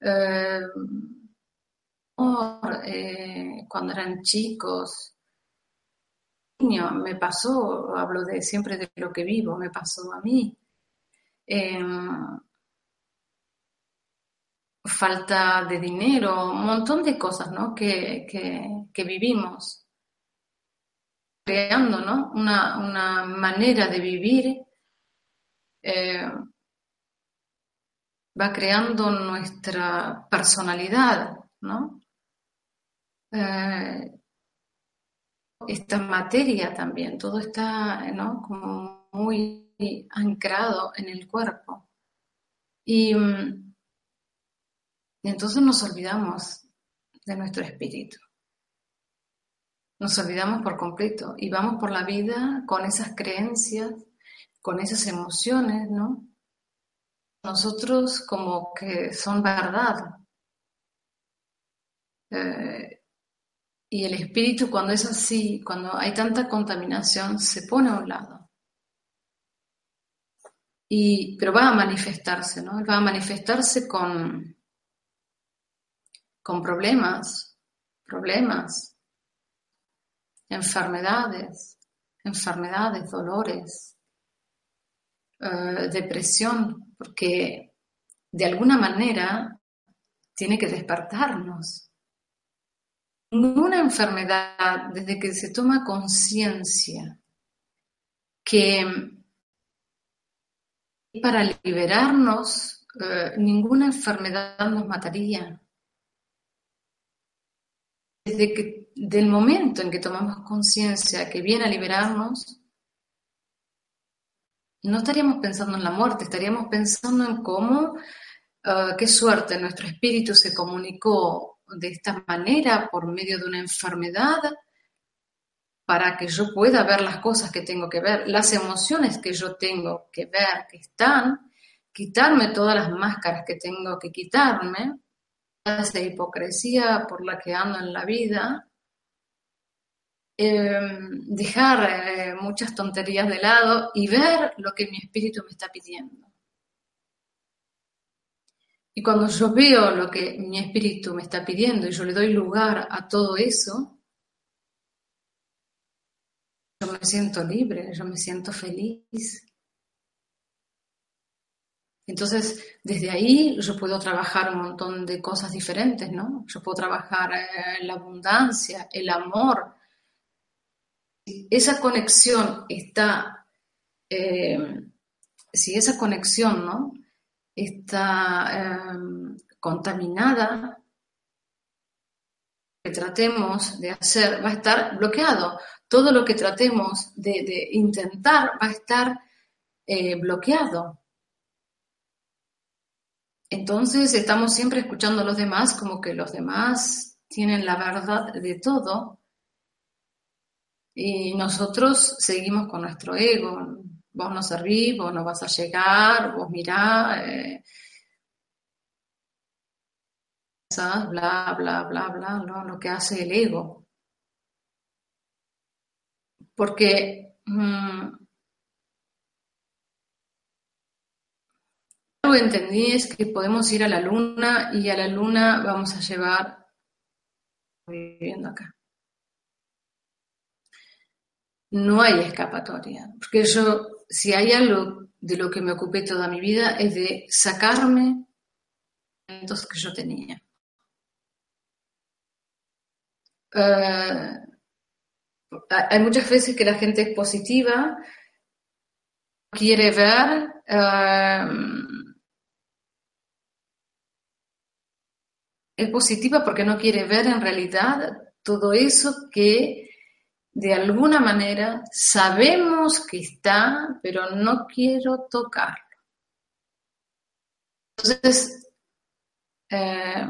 eh, cuando eran chicos, me pasó, hablo de siempre de lo que vivo, me pasó a mí. Em, falta de dinero, un montón de cosas ¿no? que, que, vivimos, creando ¿no? una, una manera de vivir, eh, va creando nuestra personalidad, ¿no? Eh, esta materia también, todo está ¿no? como muy ancrado en el cuerpo. Y, mm, entonces nos olvidamos de nuestro espíritu. Nos olvidamos por completo y vamos por la vida con esas creencias, con esas emociones, ¿no? Nosotros como que son verdad. Eh, y el espíritu cuando es así, cuando hay tanta contaminación, se pone a un lado. Y, pero va a manifestarse, ¿no? Va a manifestarse con, con problemas, problemas, enfermedades, enfermedades, dolores, eh, depresión, porque de alguna manera tiene que despertarnos. Ninguna enfermedad, desde que se toma conciencia que para liberarnos, eh, ninguna enfermedad nos mataría. Desde que del momento en que tomamos conciencia que viene a liberarnos, no estaríamos pensando en la muerte, estaríamos pensando en cómo, eh, qué suerte, nuestro espíritu se comunicó de esta manera por medio de una enfermedad para que yo pueda ver las cosas que tengo que ver, las emociones que yo tengo que ver, que están, quitarme todas las máscaras que tengo que quitarme, esa hipocresía por la que ando en la vida, Em, dejar eh, muchas tonterías de lado y ver lo que mi espíritu me está pidiendo. Y cuando yo veo lo que mi espíritu me está pidiendo y yo le doy lugar a todo eso, yo me siento libre, yo me siento feliz. Entonces, desde ahí yo puedo trabajar un montón de cosas diferentes, ¿no? Yo puedo trabajar eh, la abundancia, el amor, esa conexión está, eh, si esa conexión ¿no? Está eh, contaminada, que tratemos de hacer va a estar bloqueado. Todo lo que tratemos de, intentar va a estar eh, bloqueado. Entonces estamos siempre escuchando a los demás como que los demás tienen la verdad de todo y nosotros seguimos con nuestro ego. Vos no servís, vos no vas a llegar, vos mirá. Eh, bla, bla, bla, bla, lo que hace el ego. Porque mm, lo que entendí es que podemos ir a la luna y a la luna vamos a llevar viviendo acá no hay escapatoria. Porque yo, si hay algo de lo que me ocupé toda mi vida, es de sacarme los que yo tenía. Eh, hay muchas veces que la gente es positiva, quiere ver eh, es positiva porque no quiere ver en realidad todo eso que de alguna manera sabemos que está, pero no quiero tocarlo. Entonces, eh,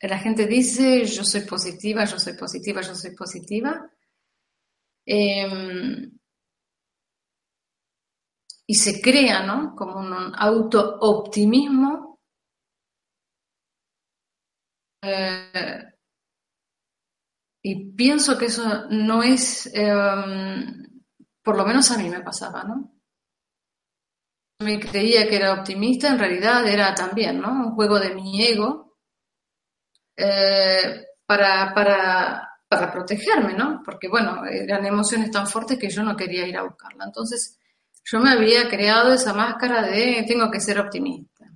la gente dice, yo soy positiva, yo soy positiva, yo soy positiva. Em, y se crea, ¿no? Como un auto-optimismo. Eh, y pienso que eso no es, em, por lo menos a mí me pasaba, ¿no? Me creía que era optimista, en realidad era también, ¿no? Un juego de mi ego eh, para, para, para protegerme, ¿no? Porque, bueno, eran emociones tan fuertes que yo no quería ir a buscarla. Entonces, yo me había creado esa máscara de tengo que ser optimista.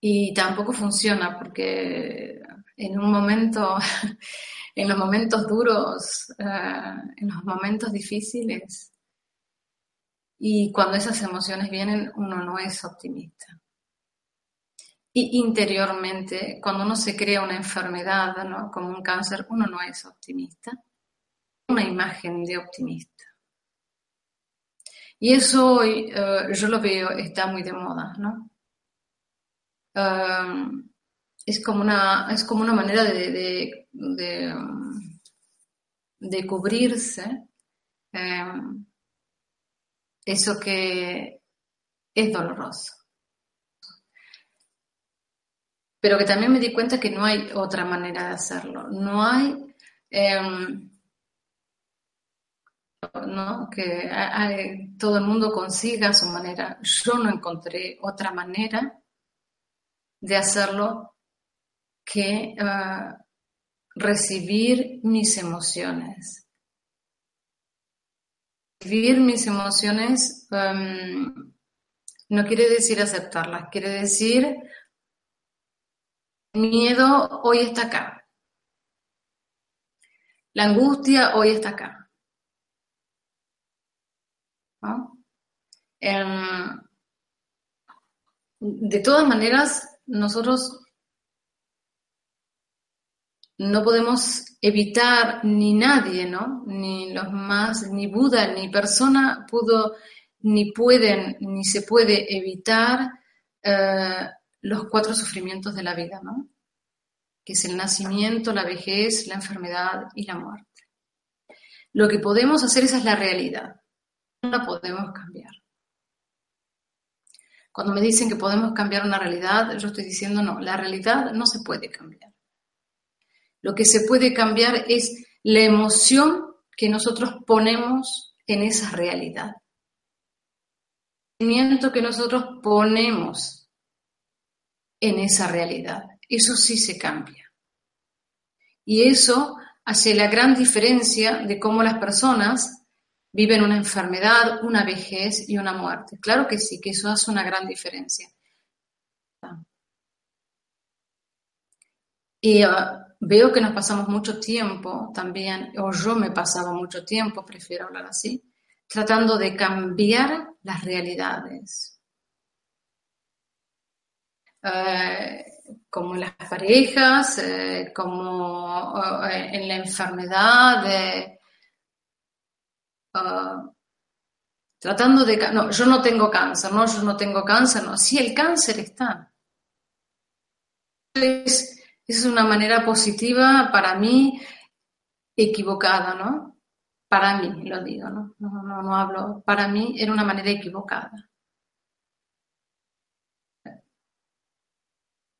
Y tampoco funciona porque en un momento, en los momentos duros, eh, en los momentos difíciles. Y cuando esas emociones vienen, uno no es optimista. Y interiormente, cuando uno se crea una enfermedad, como un cáncer, uno no es optimista. Una imagen de optimista. Y eso hoy yo lo veo, está muy de moda, ¿no? Es, como una, es como una manera de, de, cubrirse eso que es doloroso. Pero que también me di cuenta que no hay otra manera de hacerlo. No hay em, ¿no? que todo el mundo consiga su manera. Yo no encontré otra manera de hacerlo que ah, recibir mis emociones. Recibir mis emociones em, no quiere decir aceptarlas, quiere decir el miedo hoy está acá. La angustia hoy está acá. Em, de todas maneras, nosotros no podemos evitar ni nadie, ¿no? Ni los más, ni Buda, ni persona pudo, ni pueden, ni se puede evitar eh, los cuatro sufrimientos de la vida, ¿no? Que es el nacimiento, la vejez, la enfermedad y la muerte. Lo que podemos hacer, esa es la realidad. No la podemos cambiar. Cuando me dicen que podemos cambiar una realidad, yo estoy diciendo no, la realidad no se puede cambiar. Lo que se puede cambiar es la emoción que nosotros ponemos en esa realidad. El sentimiento que nosotros ponemos en esa realidad. Eso sí se cambia. Y eso hace la gran diferencia de cómo las personas viven una enfermedad, una vejez y una muerte. Claro que sí, que eso hace una gran diferencia. Y ah, veo que nos pasamos mucho tiempo también, o yo me pasaba mucho tiempo, prefiero hablar así, tratando de cambiar las realidades. Eh, como en las parejas, eh, como eh, en la enfermedad, tratando de... No, yo no tengo cáncer, no, yo no tengo cáncer, no, sí, el cáncer está. Es, es una manera positiva para mí equivocada, ¿no? Para mí, lo digo, ¿no? No, no, no hablo. Para mí era una manera equivocada.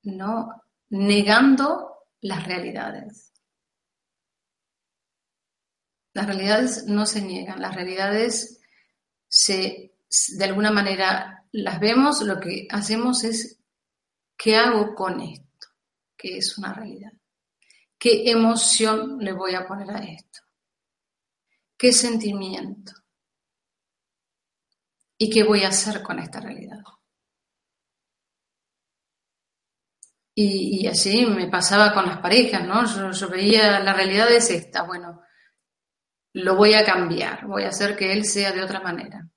No negando las realidades. Las realidades no se niegan, las realidades se, de alguna manera las vemos, lo que hacemos es, ¿qué hago con esto? Que es una realidad. ¿Qué emoción le voy a poner a esto? ¿Qué sentimiento? ¿Y qué voy a hacer con esta realidad? Y, así me pasaba con las parejas, ¿no? Yo, veía, la realidad es esta, bueno, lo voy a cambiar, voy a hacer que él sea de otra manera.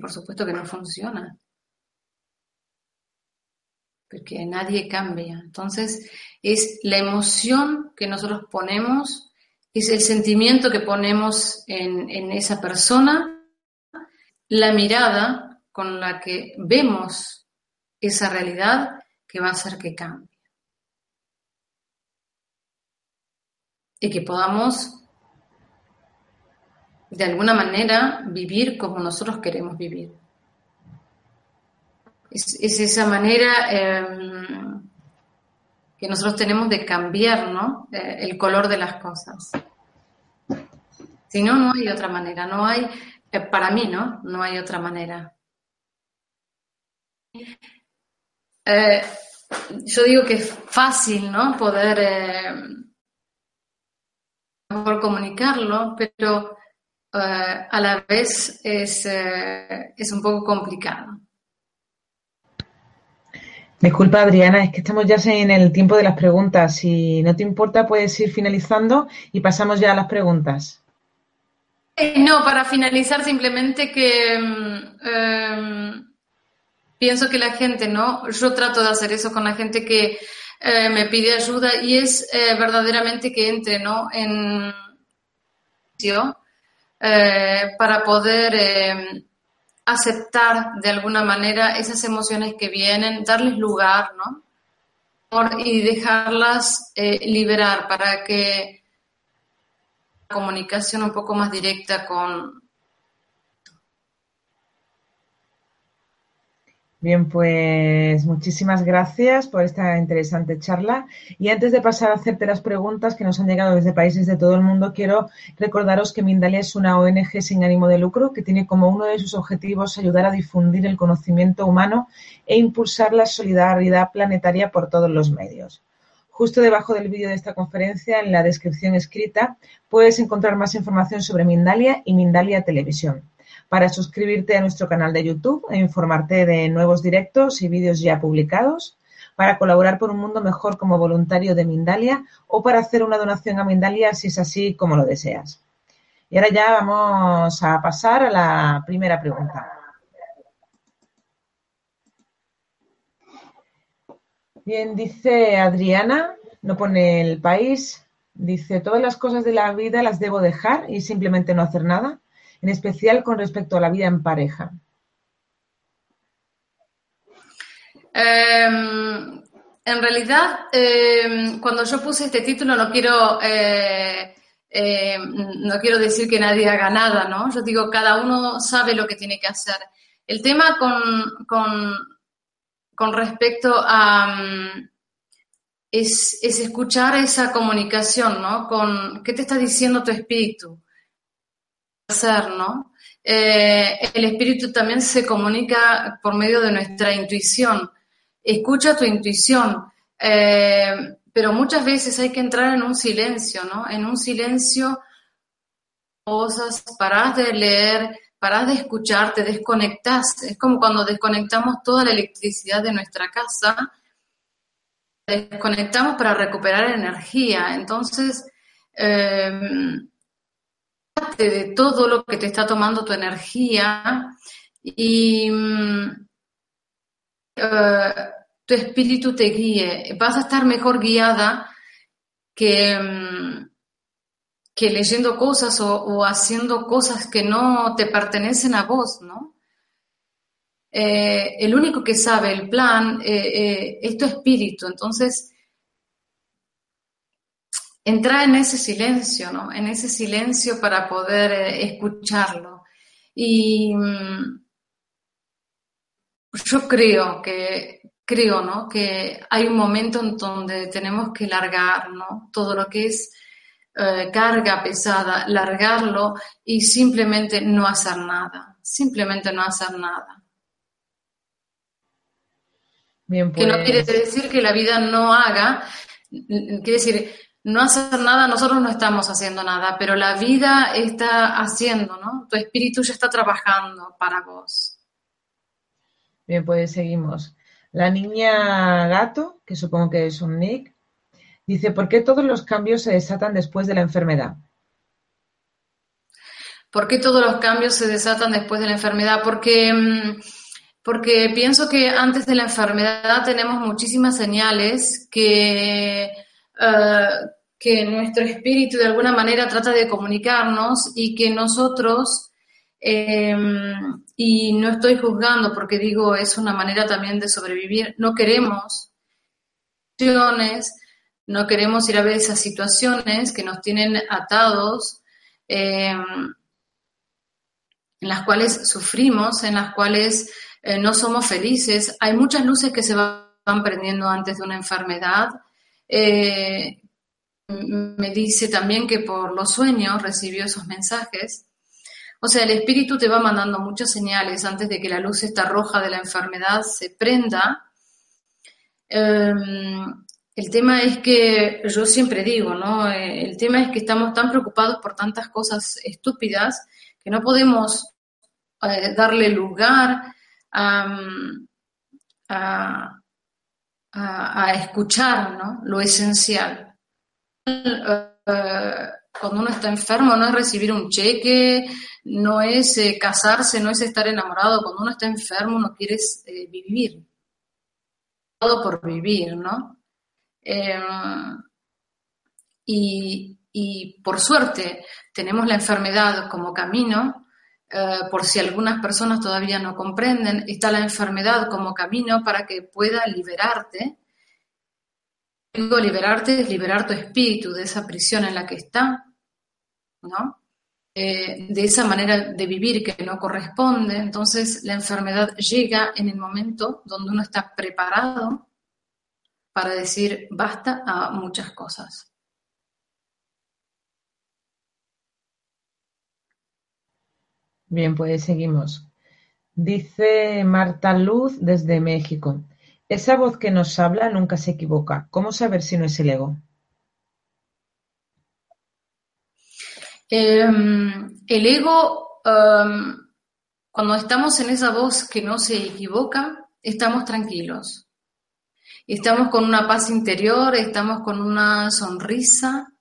por supuesto que no funciona porque nadie cambia. Entonces, es la emoción que nosotros ponemos, es el sentimiento que ponemos en, esa persona, la mirada con la que vemos esa realidad que va a hacer que cambie. Y que podamos, de alguna manera, vivir como nosotros queremos vivir. Es, esa manera em, que nosotros tenemos de cambiar ¿no? Eh, el color de las cosas. Si no, no hay otra manera. No hay, eh, para mí, ¿no? No hay otra manera. Eh, yo digo que es fácil, ¿no? Poder mejor comunicarlo, pero a la vez es, es un poco complicado. Disculpa, Adriana, es que estamos ya en el tiempo de las preguntas. Si no te importa, puedes ir finalizando y pasamos ya a las preguntas. Eh, no, para finalizar, simplemente que mm, em, pienso que la gente, ¿no? Yo trato de hacer eso con la gente que eh, me pide ayuda y es eh, verdaderamente que entre, ¿no? En para poder em, aceptar de alguna manera esas emociones que vienen, darles lugar, ¿no? Y dejarlas eh, liberar para que la comunicación un poco más directa con, Bien, pues muchísimas gracias por esta interesante charla. Y antes de pasar a hacerte las preguntas que nos han llegado desde países de todo el mundo, quiero recordaros que Mindalia es una ONG sin ánimo de lucro que tiene como uno de sus objetivos ayudar a difundir el conocimiento humano e impulsar la solidaridad planetaria por todos los medios. Justo debajo del vídeo de esta conferencia, en la descripción escrita, puedes encontrar más información sobre Mindalia y Mindalia Televisión para suscribirte a nuestro canal de YouTube e informarte de nuevos directos y vídeos ya publicados, para colaborar por un mundo mejor como voluntario de Mindalia o para hacer una donación a Mindalia si es así como lo deseas. Y ahora ya vamos a pasar a la primera pregunta. Bien, dice Adriana, no pone el país, dice, todas las cosas de la vida las debo dejar y simplemente no hacer nada en especial con respecto a la vida en pareja? Em, en realidad, em, cuando yo puse este título no quiero, eh, em, no quiero decir que nadie haga nada, ¿no? Yo digo, cada uno sabe lo que tiene que hacer. El tema con, con, con respecto a... Mm, es, es, escuchar esa comunicación, ¿no? Con qué te está diciendo tu espíritu hacer, ¿no? Eh, el espíritu también se comunica por medio de nuestra intuición. Escucha tu intuición, eh, pero muchas veces hay que entrar en un silencio, ¿no? En un silencio, cosas, parás de leer, parás de escuchar, te desconectás. Es como cuando desconectamos toda la electricidad de nuestra casa, desconectamos para recuperar energía. Entonces, eh, de todo lo que te está tomando tu energía y mm, eh, tu espíritu te guíe. Vas a estar mejor guiada que, mm, que leyendo cosas o, haciendo cosas que no te pertenecen a vos, ¿no? Eh, el único que sabe el plan eh, es tu espíritu, entonces entrar en ese silencio, ¿no? En ese silencio para poder eh, escucharlo. Y mm, yo creo que, creo, ¿no? Que hay un momento en donde tenemos que largar, ¿no? Todo lo que es eh, carga pesada, largarlo y simplemente no hacer nada, simplemente no hacer nada. Bien, Que no quiere pues. decir que la vida no haga, quiere decir, no hacer nada, nosotros no estamos haciendo nada, pero la vida está haciendo, ¿no? Tu espíritu ya está trabajando para vos. Bien, pues seguimos. La niña gato, que supongo que es un nick, dice, ¿por qué todos los cambios se desatan después de la enfermedad? ¿Por qué todos los cambios se desatan después de la enfermedad? Porque, mm, porque pienso que antes de la enfermedad tenemos muchísimas señales que que nuestro espíritu de alguna manera trata de comunicarnos y que nosotros, em, y no estoy juzgando porque digo es una manera también de sobrevivir, no queremos no queremos ir a ver esas situaciones que nos tienen atados, em, en las cuales sufrimos, en las cuales eh, no somos felices. Hay muchas luces que se van prendiendo antes de una enfermedad eh, me dice también que por los sueños recibió esos mensajes. O sea, el espíritu te va mandando muchas señales antes de que la luz esta roja de la enfermedad se prenda. Em, el tema es que, yo siempre digo, ¿no? Eh, el tema es que estamos tan preocupados por tantas cosas estúpidas que no podemos eh, darle lugar a, escuchar ¿no? lo esencial. Eh, cuando uno está enfermo no es recibir un cheque, no es eh, casarse, no es estar enamorado. Cuando uno está enfermo no quieres eh, vivir. Todo por vivir, ¿no? y, y, por suerte tenemos la enfermedad como camino eh, por si algunas personas todavía no comprenden, está la enfermedad como camino para que pueda liberarte. Digo, liberarte es liberar tu espíritu de esa prisión en la que está, ¿no? Eh, de esa manera de vivir que no corresponde. Entonces, la enfermedad llega en el momento donde uno está preparado para decir basta a muchas cosas. Bien, pues seguimos. Dice Marta Luz desde México. Esa voz que nos habla nunca se equivoca. ¿Cómo saber si no es el ego? Em, el ego, em, cuando estamos en esa voz que no se equivoca, estamos tranquilos. Estamos con una paz interior, estamos con una sonrisa.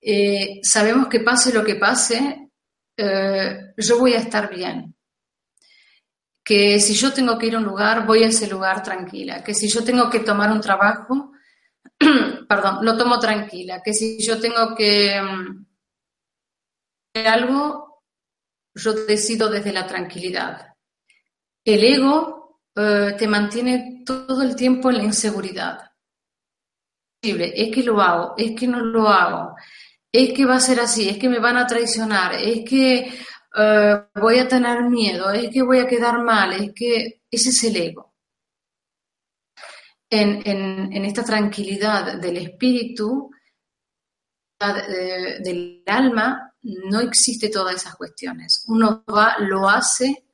Eh, sabemos que pase lo que pase, eh, yo voy a estar bien. Que si yo tengo que ir a un lugar, voy a ese lugar tranquila. Que si yo tengo que tomar un trabajo, perdón, lo tomo tranquila. Que si yo tengo que mm, hacer algo, yo decido desde la tranquilidad. El ego eh, te mantiene todo el tiempo en la inseguridad. Es que lo hago, es que no lo hago, es que va a ser así, es que me van a traicionar, es que eh, voy a tener miedo, es que voy a quedar mal, es que ese es el ego. En, esta tranquilidad del espíritu, del alma, no existe todas esas cuestiones. Uno va, lo hace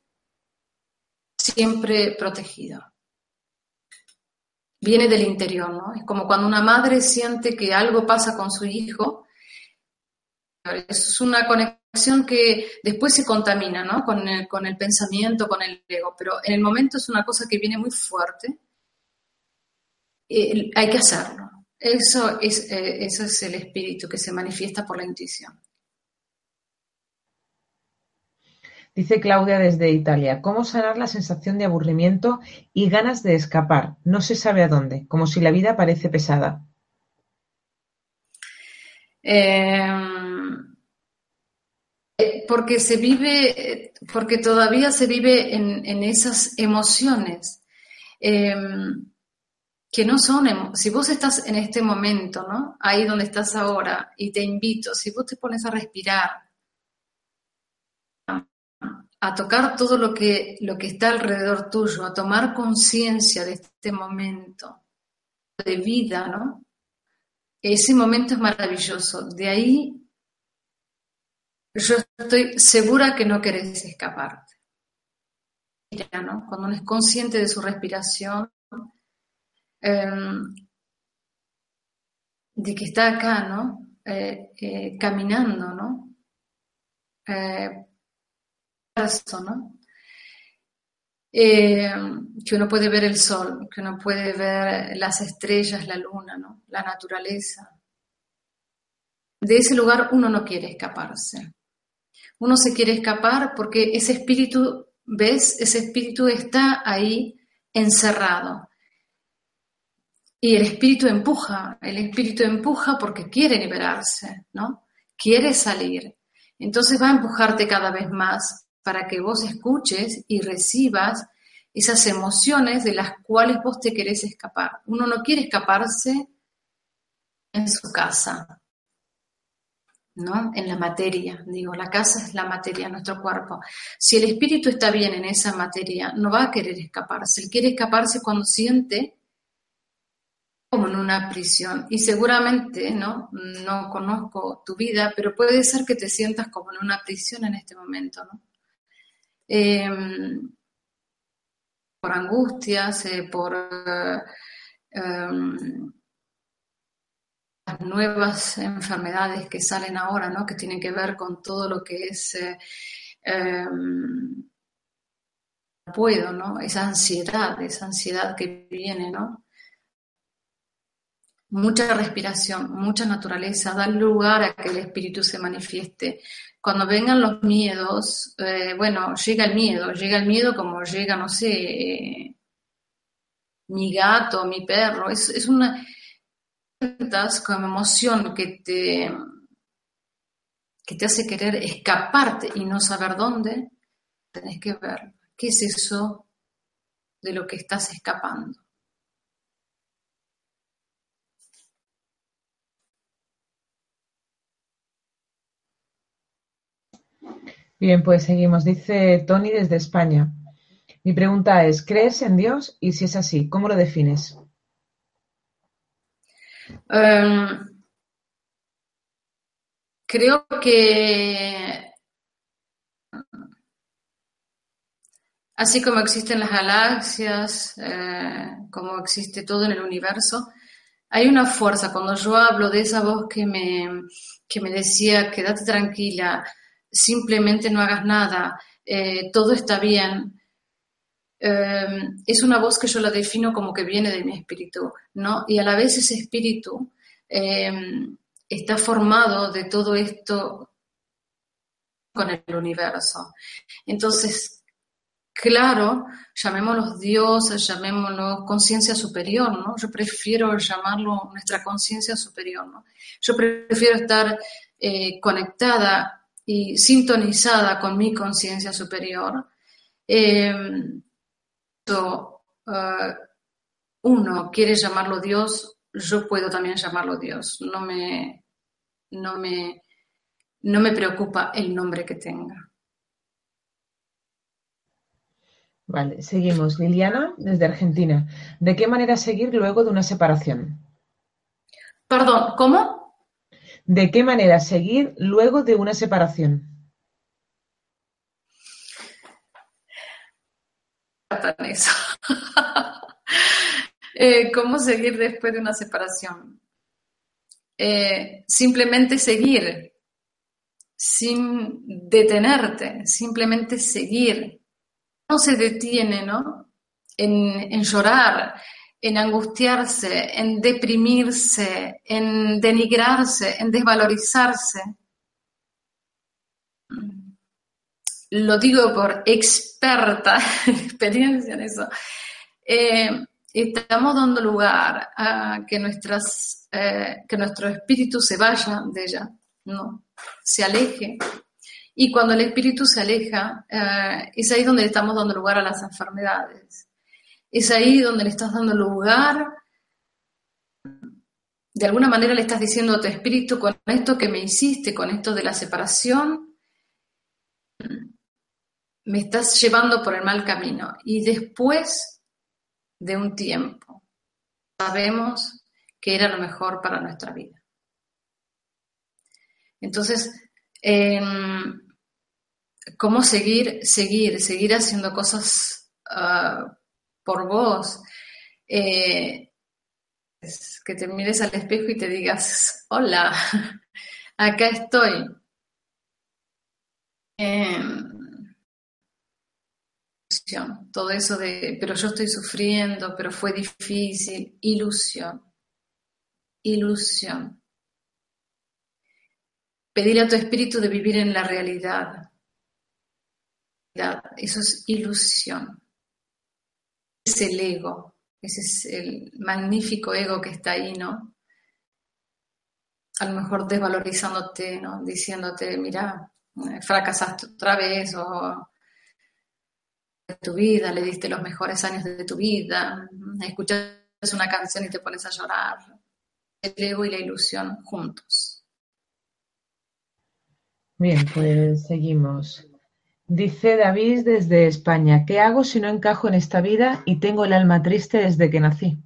siempre protegido. Viene del interior, ¿no? Es como cuando una madre siente que algo pasa con su hijo, es una conexión que después se contamina, ¿no? Con el, con el pensamiento, con el ego, pero en el momento es una cosa que viene muy fuerte. Eh, hay que hacerlo. Eso es, eh, eso es el espíritu que se manifiesta por la intuición. Dice Claudia desde Italia, ¿cómo sanar la sensación de aburrimiento y ganas de escapar? No se sabe a dónde, como si la vida parece pesada. Eh, porque se vive, porque todavía se vive en, esas emociones em, que no son, si vos estás en este momento, ¿no? Ahí donde estás ahora, y te invito, si vos te pones a respirar, a tocar todo lo que, lo que está alrededor tuyo, a tomar conciencia de este momento de vida, ¿no? Ese momento es maravilloso. De ahí yo estoy segura que no querés escaparte. ¿no? Cuando uno es consciente de su respiración, em, de que está acá, ¿no? Eh, eh, caminando, ¿no? Eh, ¿no? que uno puede ver el sol, que uno puede ver las estrellas, la luna, ¿no? La naturaleza. De ese lugar uno no quiere escaparse. Uno se quiere escapar porque ese espíritu, ¿ves? Ese espíritu está ahí encerrado. Y el espíritu empuja, el espíritu empuja porque quiere liberarse, ¿no? Quiere salir. Entonces va a empujarte cada vez más para que vos escuches y recibas esas emociones de las cuales vos te querés escapar. Uno no quiere escaparse en su casa, ¿no? En la materia, digo, la casa es la materia, nuestro cuerpo. Si el espíritu está bien en esa materia, no va a querer escaparse. Él quiere escaparse cuando siente como en una prisión. Y seguramente, ¿no? No conozco tu vida, pero puede ser que te sientas como en una prisión en este momento, ¿no? Em, por angustias, eh, por... Em, las nuevas enfermedades que salen ahora, ¿no? Que tienen que ver con todo lo que es eh, em, puedo, ¿no? Esa ansiedad, esa ansiedad que viene, ¿no? Mucha respiración, mucha naturaleza, dar lugar a que el espíritu se manifieste. Cuando vengan los miedos, eh, bueno, llega el miedo, llega el miedo como llega, no sé, mi gato, mi perro, es una, como emoción que te, que te hace querer escaparte y no saber dónde, tenés que ver qué es eso de lo que estás escapando. Bien, pues seguimos. Dice Tony desde España. Mi pregunta es, ¿crees en Dios? Y si es así, ¿cómo lo defines? Em, creo que así como existen las galaxias, eh, como existe todo en el universo, hay una fuerza. Cuando yo hablo de esa voz que me, que me decía, quédate tranquila, simplemente no hagas nada, eh, todo está bien. Eh, es una voz que yo la defino como que viene de mi espíritu, ¿no? Y a la vez ese espíritu eh, está formado de todo esto con el universo. Entonces, claro, llamémoslos dioses, llamémoslo conciencia superior, ¿no? Yo prefiero llamarlo nuestra conciencia superior. Yo prefiero estar conectada y sintonizada con mi conciencia superior, eh, uno quiere llamarlo Dios, yo puedo también llamarlo Dios. No me, no me, no me preocupa el nombre que tenga. Vale, seguimos. Liliana, desde Argentina. ¿De qué manera seguir luego de una separación? Perdón, ¿cómo? ¿De qué manera seguir luego de una separación? Eh, ¿Cómo seguir después de una separación? Eh, simplemente seguir, sin detenerte, simplemente seguir. No se detiene, ¿no? en llorar, en angustiarse, en deprimirse, en denigrarse, en desvalorizarse. Lo digo por experta experiencia en eso. Eh, estamos dando lugar a que, nuestras, eh, que nuestro espíritu se vaya de ella, ¿no? se aleje. Y cuando el espíritu se aleja, eh, es ahí donde estamos dando lugar a las enfermedades es ahí donde le estás dando lugar. De alguna manera le estás diciendo a tu espíritu, con esto que me hiciste, con esto de la separación, me estás llevando por el mal camino. Y después de un tiempo, sabemos que era lo mejor para nuestra vida. Entonces, em, ¿cómo seguir? Seguir, seguir haciendo cosas ah, por vos. Eh, que te mires al espejo y te digas, hola, acá estoy. Todo eso de, pero yo estoy sufriendo, pero fue difícil, ilusión, ilusión. Pedir a tu espíritu de vivir en la realidad. Eso es ilusión es el ego, ese es el magnífico ego que está ahí, ¿no? A lo mejor desvalorizándote, ¿no? Diciéndote, mira, fracasaste otra vez o tu vida, le diste los mejores años de tu vida, escuchas una canción y te pones a llorar. El ego y la ilusión juntos. Bien, pues seguimos. Dice David desde España, ¿qué hago si no encajo en esta vida y tengo el alma triste desde que nací?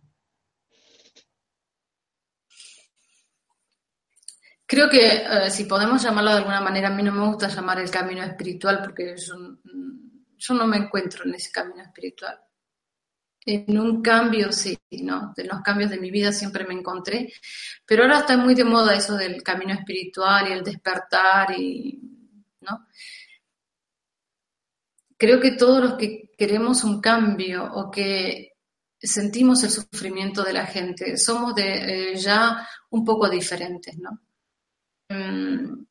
Creo que eh, si podemos llamarlo de alguna manera, a mí no me gusta llamar el camino espiritual porque yo, yo no me encuentro en ese camino espiritual. En un cambio, sí, ¿no? De los cambios de mi vida siempre me encontré, pero ahora está muy de moda eso del camino espiritual y el despertar y, ¿no? creo que todos los que queremos un cambio o que sentimos el sufrimiento de la gente, somos de, eh, ya un poco diferentes, ¿no? Mm,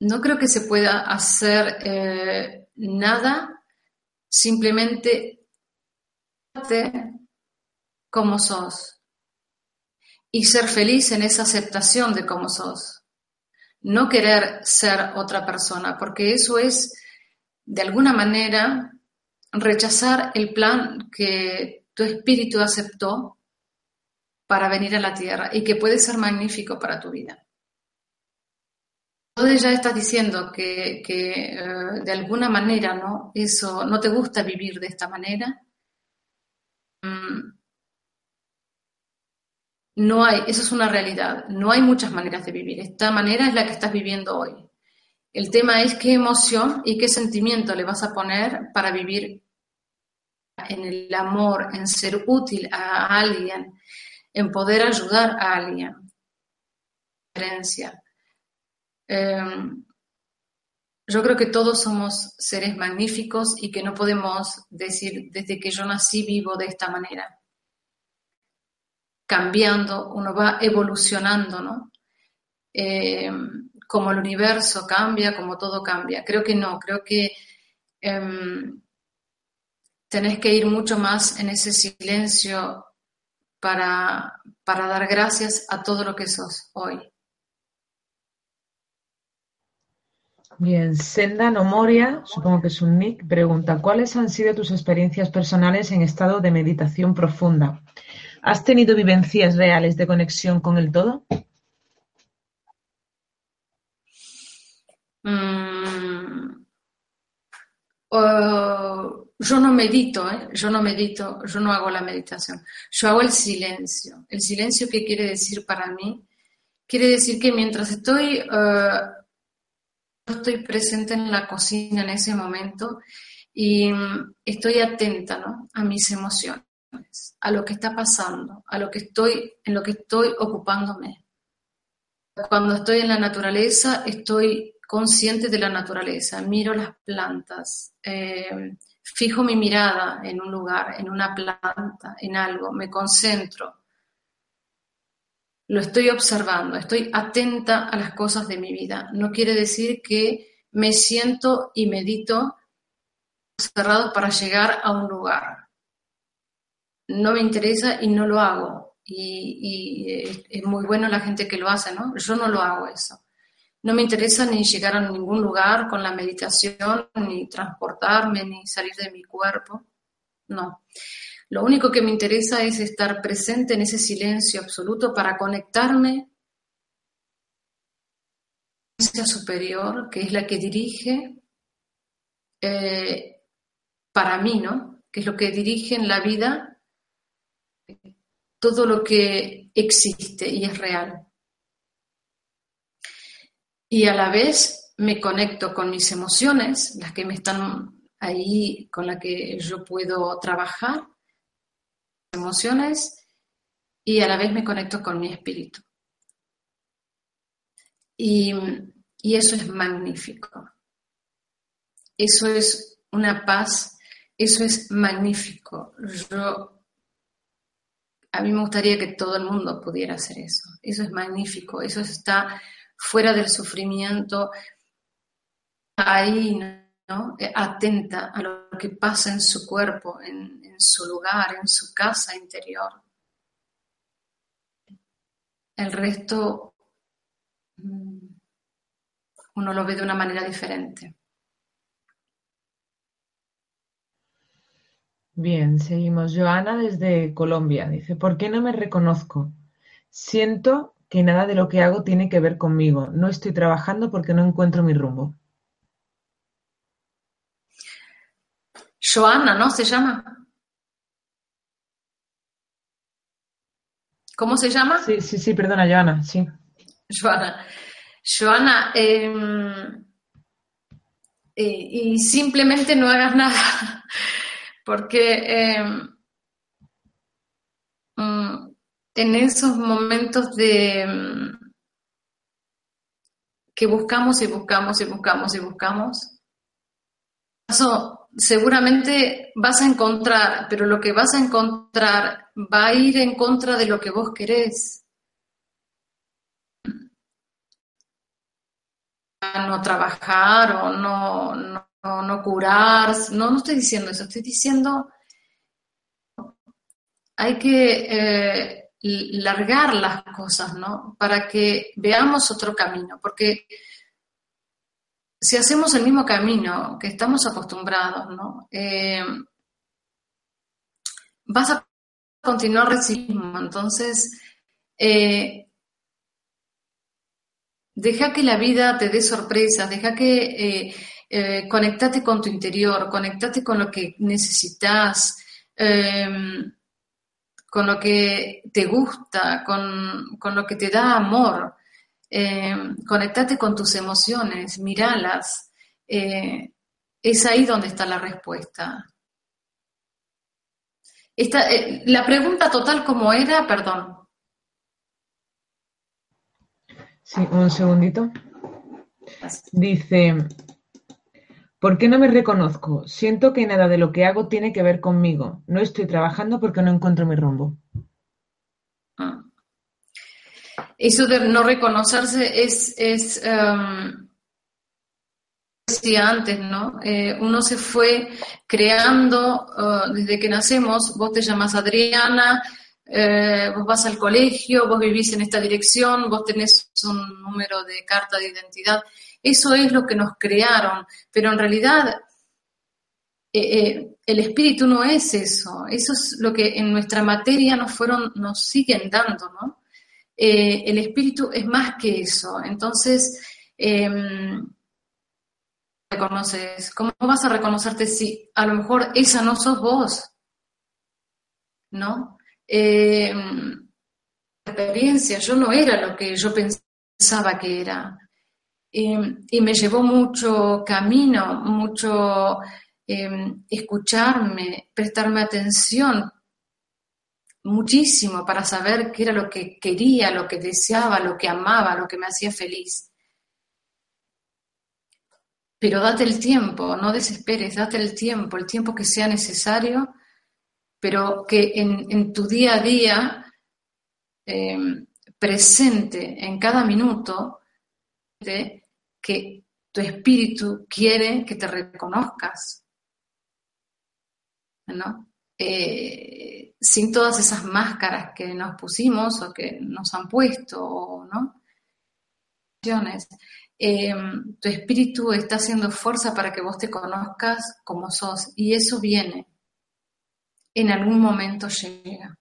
no creo que se pueda hacer eh, nada simplemente como sos y ser feliz en esa aceptación de cómo sos. no querer ser otra persona, porque eso es, de alguna manera, rechazar el plan que tu espíritu aceptó para venir a la tierra y que puede ser magnífico para tu vida. Entonces ya estás diciendo que, eh, de alguna manera no eso no te gusta vivir de esta manera. Mm, no hay, eso es una realidad. No hay muchas maneras de vivir. Esta manera es la que estás viviendo hoy. El tema es qué emoción y qué sentimiento le vas a poner para vivir en el amor, en ser útil a alguien, en poder ayudar a alguien. Em, yo creo que todos somos seres magníficos y que no podemos decir desde que yo nací vivo de esta manera. Cambiando, uno va evolucionando, ¿no? Em, como el universo cambia, como todo cambia. Creo que no, creo que em, tenés que ir mucho más en ese silencio para, para dar gracias a todo lo que sos hoy. Bien, Senda Nomoria, supongo que es un nick, pregunta, ¿cuáles han sido tus experiencias personales en estado de meditación profunda? ¿Has tenido vivencias reales de conexión con el todo? Mm, yo no medito, ¿eh? yo no medito, yo no hago la meditación, yo hago el silencio. El silencio, ¿qué quiere decir para mí? Quiere decir que mientras estoy... Eh, estoy presente en la cocina en ese momento y mm, estoy atenta ¿no? a mis emociones, a lo que está pasando, a lo que estoy, en lo que estoy ocupándome. Cuando estoy en la naturaleza, estoy consciente de la naturaleza, miro las plantas, eh, fijo mi mirada en un lugar, en una planta, en algo, me concentro, lo estoy observando, estoy atenta a las cosas de mi vida. No quiere decir que me siento y medito cerrado para llegar a un lugar. No me interesa y no lo hago. Y, es muy bueno la gente que lo hace, ¿no? Yo no lo hago eso. No me interesa ni llegar a ningún lugar con la meditación, ni transportarme, ni salir de mi cuerpo. No. Lo único que me interesa es estar presente en ese silencio absoluto para conectarme superior, que es la que dirige eh, para mí, ¿no? Que es lo que dirige en la vida todo lo que existe y es real. Y a la vez me conecto con mis emociones, las que me están ahí, con las que yo puedo trabajar, emociones y a la vez me conecto con mi espíritu. Y, eso es magnífico. Eso es una paz, eso es magnífico. Yo, a mí me gustaría que todo el mundo pudiera hacer eso. Eso es magnífico, eso está fuera del sufrimiento, ahí, ¿no? atenta a lo que pasa en su cuerpo, en, su lugar, en su casa interior. El resto mm, uno lo ve de una manera diferente. Bien, seguimos. Joana desde Colombia dice, ¿por qué no me reconozco? Siento que nada de lo que hago tiene que ver conmigo. No estoy trabajando porque no encuentro mi rumbo. Joana, ¿no? Se llama. ¿Cómo se llama? Sí, sí, sí, perdona, Joana, sí. Joana. Joana, em, eh, y simplemente no hagas nada, porque em, mm, en esos momentos de em, que buscamos y buscamos y buscamos y buscamos, eso seguramente vas a encontrar, pero lo que vas a encontrar va a ir en contra de lo que vos querés. No trabajar o no, no, no curar, no, no estoy diciendo eso, estoy diciendo hay que eh, largar las cosas, ¿no? Para que veamos otro camino, porque si hacemos el mismo camino que estamos acostumbrados, ¿no? Eh, vas a continuar recibiendo. Entonces, eh, deja que la vida te dé sorpresas, deja que eh, conectate con tu interior, conectate con lo que necesitas, em, con lo que te gusta, con, con, lo que te da amor. Em, conectate con tus emociones, miralas. es ahí donde está la respuesta. Esta, eh, la pregunta total como era, perdón. Sí, un segundito. Dice, ¿por qué no me reconozco? Siento que nada de lo que hago tiene que ver conmigo. No estoy trabajando porque no encuentro mi rumbo. Eso de no reconocerse es, es em, decía antes, ¿no? Eh, uno se fue creando uh, desde que nacemos, vos te llamas Adriana, eh, vos vas al colegio, vos vivís en esta dirección, vos tenés un número de carta de identidad. Eso es lo que nos crearon, pero en realidad eh, el espíritu no es eso, eso es lo que en nuestra materia nos fueron, nos siguen dando, ¿no? El espíritu es más que eso. Entonces, em, reconoces? ¿Cómo vas a reconocerte si a lo mejor esa no sos vos? ¿No? Eh, experiencia, yo no era lo que yo pensaba que era. y me llevó mucho camino, mucho em, escucharme, prestarme atención, muchísimo para saber qué era lo que quería, lo que deseaba, lo que amaba, lo que me hacía feliz. Pero date el tiempo, no desesperes, date el tiempo, el tiempo que sea necesario, pero que en, tu día a día, em, presente en cada minuto, que tu espíritu quiere que te reconozcas. ¿No? Eh, sin todas esas máscaras que nos pusimos o que nos han puesto, ¿no? Em, tu espíritu está haciendo fuerza para que vos te conozcas como sos y eso viene, en algún momento llega.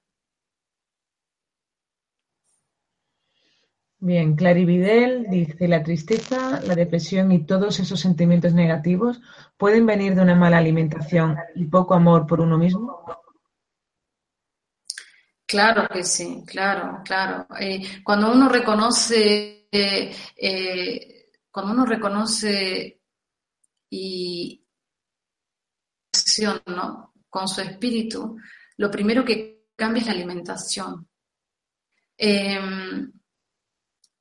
Bien, Clarividel dice, la tristeza, la depresión y todos esos sentimientos negativos pueden venir de una mala alimentación y poco amor por uno mismo. Claro que sí, claro, claro. Eh, cuando uno reconoce eh, cuando uno reconoce y ¿no? con su espíritu, lo primero que cambia es la alimentación. Em,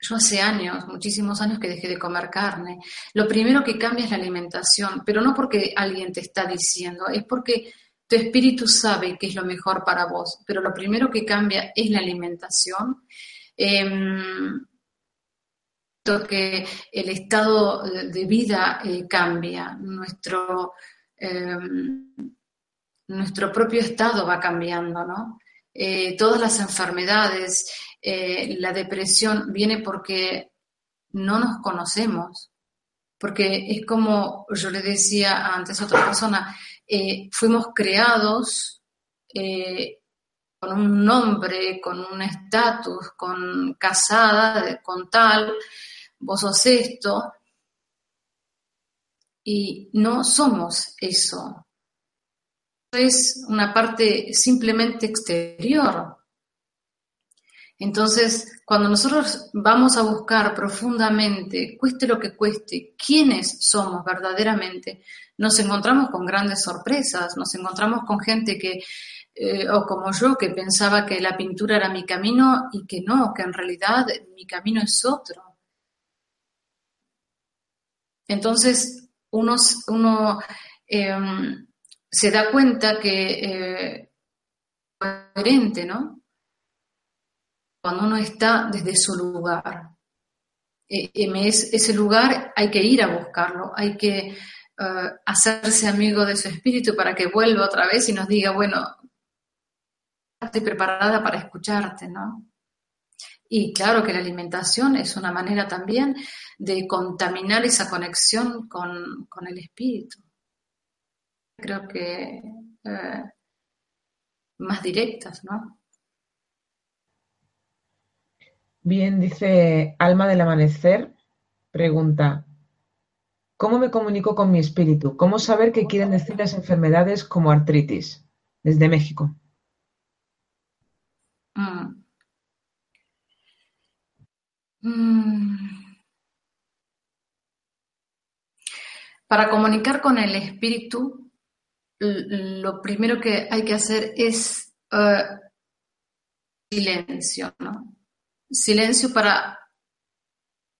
yo hace años, muchísimos años que dejé de comer carne. Lo primero que cambia es la alimentación, pero no porque alguien te está diciendo, es porque tu espíritu sabe qué es lo mejor para vos, pero lo primero que cambia es la alimentación. Em, que el estado de vida eh, cambia, nuestro, em, nuestro propio estado va cambiando, ¿no? Eh, todas las enfermedades, eh, la depresión viene porque no nos conocemos, porque es como yo le decía antes a otra persona, fuimos creados con un nombre, con un estatus, con casada, con tal, vos sos esto, y no somos eso. Es una parte simplemente exterior. Entonces, cuando nosotros vamos a buscar profundamente, cueste lo que cueste, quiénes somos verdaderamente, nos encontramos con grandes sorpresas, nos encontramos con gente que, eh, o como yo, que pensaba que la pintura era mi camino y que no, que en realidad mi camino es otro. Entonces, uno, em, se da cuenta que eh, coherente, ¿no? Cuando uno está desde su lugar. E, ese lugar hay que ir a buscarlo, hay que eh, hacerse amigo de su espíritu para que vuelva otra vez y nos diga, bueno, estoy preparada para escucharte, ¿no? Y claro que la alimentación es una manera también de contaminar esa conexión con, el espíritu. Creo que eh, más directas, ¿no? Bien, dice Alma del Amanecer, pregunta, ¿cómo me comunico con mi espíritu? ¿Cómo saber qué quieren decir las enfermedades como artritis? Desde México. Mm. Mm. Para comunicar con el espíritu, lo primero que hay que hacer es eh, silencio, ¿no? Silencio para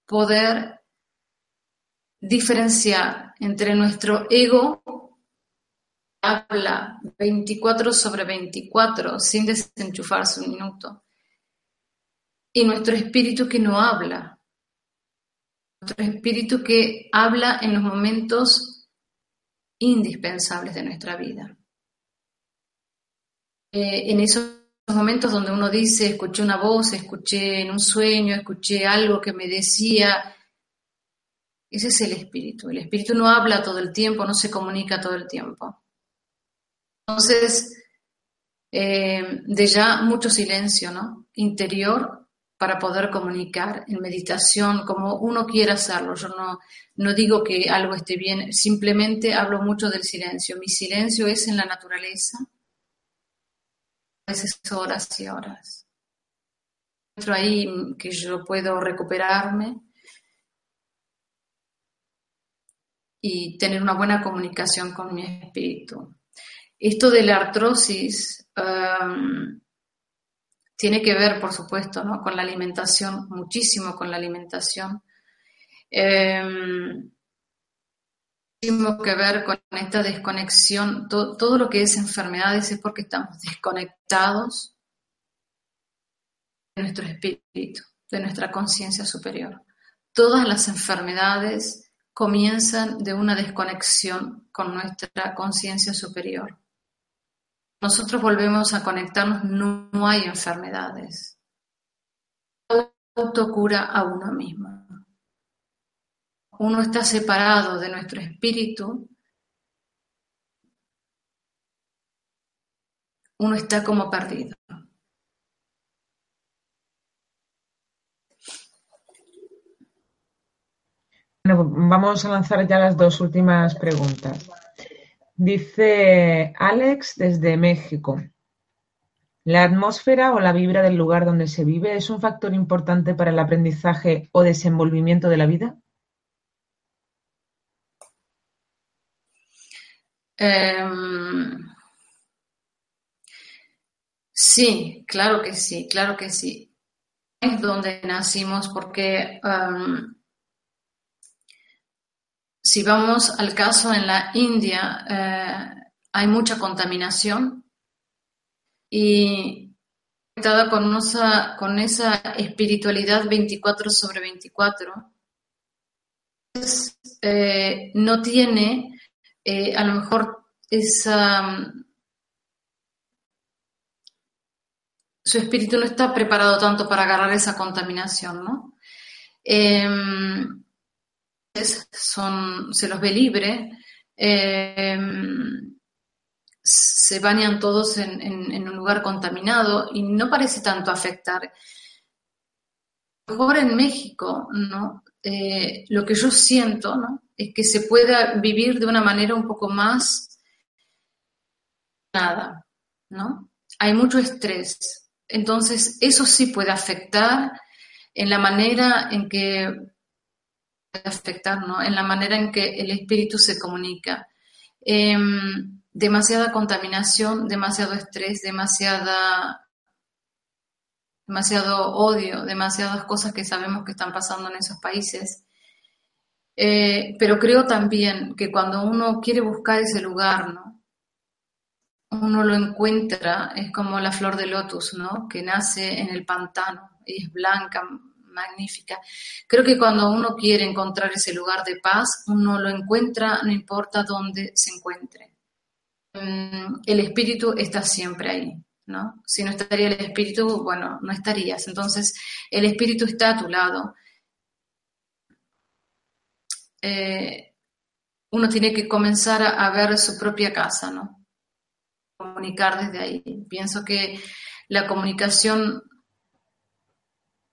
poder diferenciar entre nuestro ego habla 24 sobre 24 sin desenchufarse un minuto y nuestro espíritu que no habla. Nuestro espíritu que habla en los momentos indispensables de nuestra vida. Eh, en esos momentos donde uno dice, escuché una voz, escuché en un sueño, escuché algo que me decía, ese es el espíritu. El espíritu no habla todo el tiempo, no se comunica todo el tiempo. Entonces, eh, de ya mucho silencio, ¿no? Interior para poder comunicar en meditación, como uno quiera hacerlo. Yo no, no digo que algo esté bien, simplemente hablo mucho del silencio. Mi silencio es en la naturaleza, veces horas y horas. Encuentro ahí que yo puedo recuperarme y tener una buena comunicación con mi espíritu. Esto de la artrosis, um, tiene que ver, por supuesto, ¿no? con la alimentación, muchísimo con la alimentación. Eh, muchísimo que ver con esta desconexión. Todo, lo que es enfermedades es porque estamos desconectados de nuestro espíritu, de nuestra conciencia superior. Todas las enfermedades comienzan de una desconexión con nuestra conciencia superior nosotros volvemos a conectarnos, no, hay enfermedades. Autocura a uno mismo. Uno está separado de nuestro espíritu. Uno está como perdido. Bueno, vamos a lanzar ya las dos últimas preguntas. Dice Alex desde México. ¿La atmósfera o la vibra del lugar donde se vive es un factor importante para el aprendizaje o desenvolvimiento de la vida? Em, sí, claro que sí, claro que sí. Es donde nacimos porque em, si vamos al caso en la India, eh, hay mucha contaminación y conectada con esa, con esa espiritualidad 24 sobre 24, eh, no tiene eh, a lo mejor. Su espíritu no está preparado tanto para agarrar esa contaminación, ¿no? Em, son, se los ve libre, em, se bañan todos en, un lugar contaminado y no parece tanto afectar. Mejor en México, ¿no? Eh, lo que yo siento, ¿no? Es que se pueda vivir de una manera un poco más nada, ¿no? Hay mucho estrés. Entonces, eso sí puede afectar en la manera en que afectar en la manera en que el espíritu se comunica. Em, demasiada contaminación, demasiado estrés, demasiada, demasiado odio, demasiadas cosas que sabemos que están pasando en esos países. Eh, pero creo también que cuando uno quiere buscar ese lugar, ¿no? uno lo encuentra, es como la flor de lotus, ¿no? que nace en el pantano y es blanca, magnífica. Creo que cuando uno quiere encontrar ese lugar de paz, uno lo encuentra, no importa dónde se encuentre. Mm, el espíritu está siempre ahí. ¿no? Si no estaría el espíritu, bueno, no estarías. Entonces, el espíritu está a tu lado. Eh, uno tiene que comenzar a, ver su propia casa, ¿no? Comunicar desde ahí. Pienso que la comunicación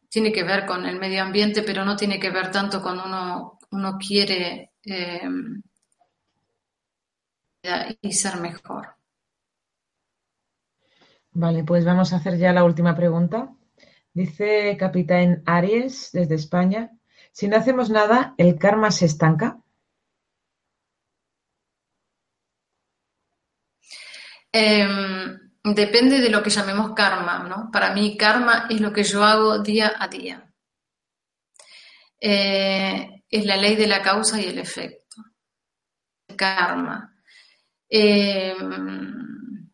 tiene que ver con el medio ambiente, pero no tiene que ver tanto cuando uno, uno quiere eh, y ser mejor. Vale, pues vamos a hacer ya la última pregunta. Dice Capitán Aries desde España, si no hacemos nada, ¿el karma se estanca? Em, depende de lo que llamemos karma, ¿no? Para mí karma es lo que yo hago día a día. Eh, es la ley de la causa y el efecto. Karma. Em,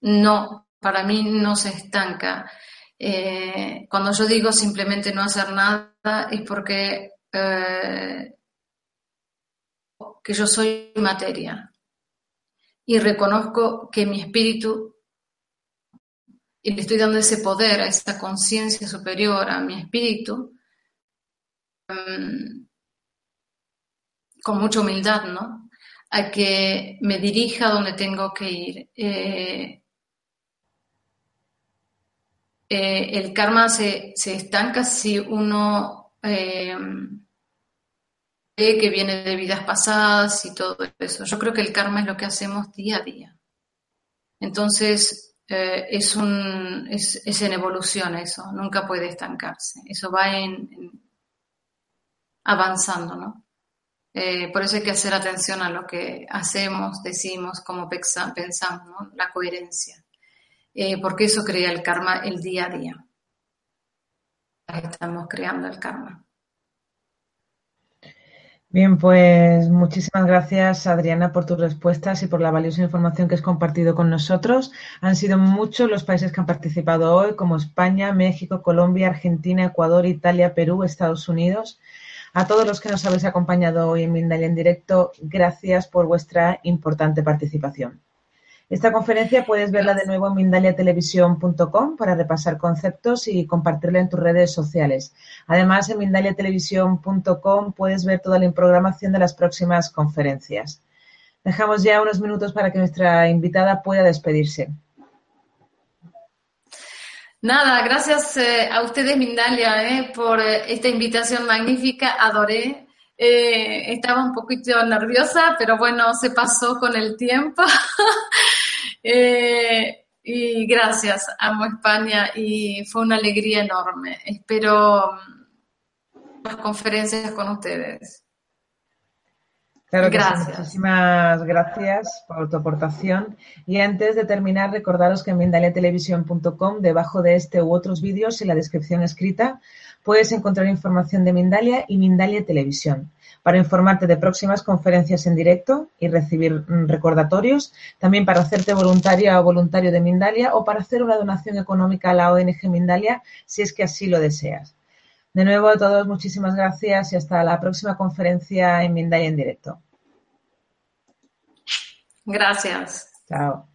no, para mí no se estanca. Eh, cuando yo digo simplemente no hacer nada es porque eh, que yo soy materia y reconozco que mi espíritu y le estoy dando ese poder a esa conciencia superior a mi espíritu em, con mucha humildad, ¿no? A que me dirija donde tengo que ir. Eh, eh, el karma se, estanca si uno eh, que viene de vidas pasadas y todo eso. Yo creo que el karma es lo que hacemos día a día. Entonces, eh, es, un, es, en evolución eso, nunca puede estancarse. Eso va en, avanzando, ¿no? por eso hay que hacer atención a lo que hacemos, decimos, cómo pensamos, la coherencia. Eh, porque eso crea el karma el día a día. Estamos creando el karma. Bien, pues muchísimas gracias Adriana por tus respuestas y por la valiosa información que has compartido con nosotros. Han sido muchos los países que han participado hoy, como España, México, Colombia, Argentina, Ecuador, Italia, Perú, Estados Unidos. A todos los que nos habéis acompañado hoy en Mindalia en directo, gracias por vuestra importante participación. Esta conferencia puedes verla de nuevo en mindaliatelevisión.com para repasar conceptos y compartirla en tus redes sociales. Además, en mindaliatelevisión.com puedes ver toda la programación de las próximas conferencias. Dejamos ya unos minutos para que nuestra invitada pueda despedirse. Nada, gracias eh, a ustedes, Mindalia, eh, por eh, esta invitación magnífica. Adoré estaba un poquito nerviosa, pero bueno, se pasó con el tiempo. Eh, y gracias, amo España y fue una alegría enorme. Espero mm, las conferencias con ustedes. Claro que gracias. Muchísimas gracias por tu aportación. Y antes de terminar, recordaros que en mindaliatelevisión.com, debajo de este u otros vídeos, en la descripción escrita, puedes encontrar información de Mindalia y Mindalia Televisión para informarte de próximas conferencias en directo y recibir mm, recordatorios, también para hacerte voluntaria o voluntario de Mindalia o para hacer una donación económica a la ONG Mindalia si es que así lo deseas. De nuevo a todos, muchísimas gracias y hasta la próxima conferencia en Mindalia en directo. Gracias. Chao.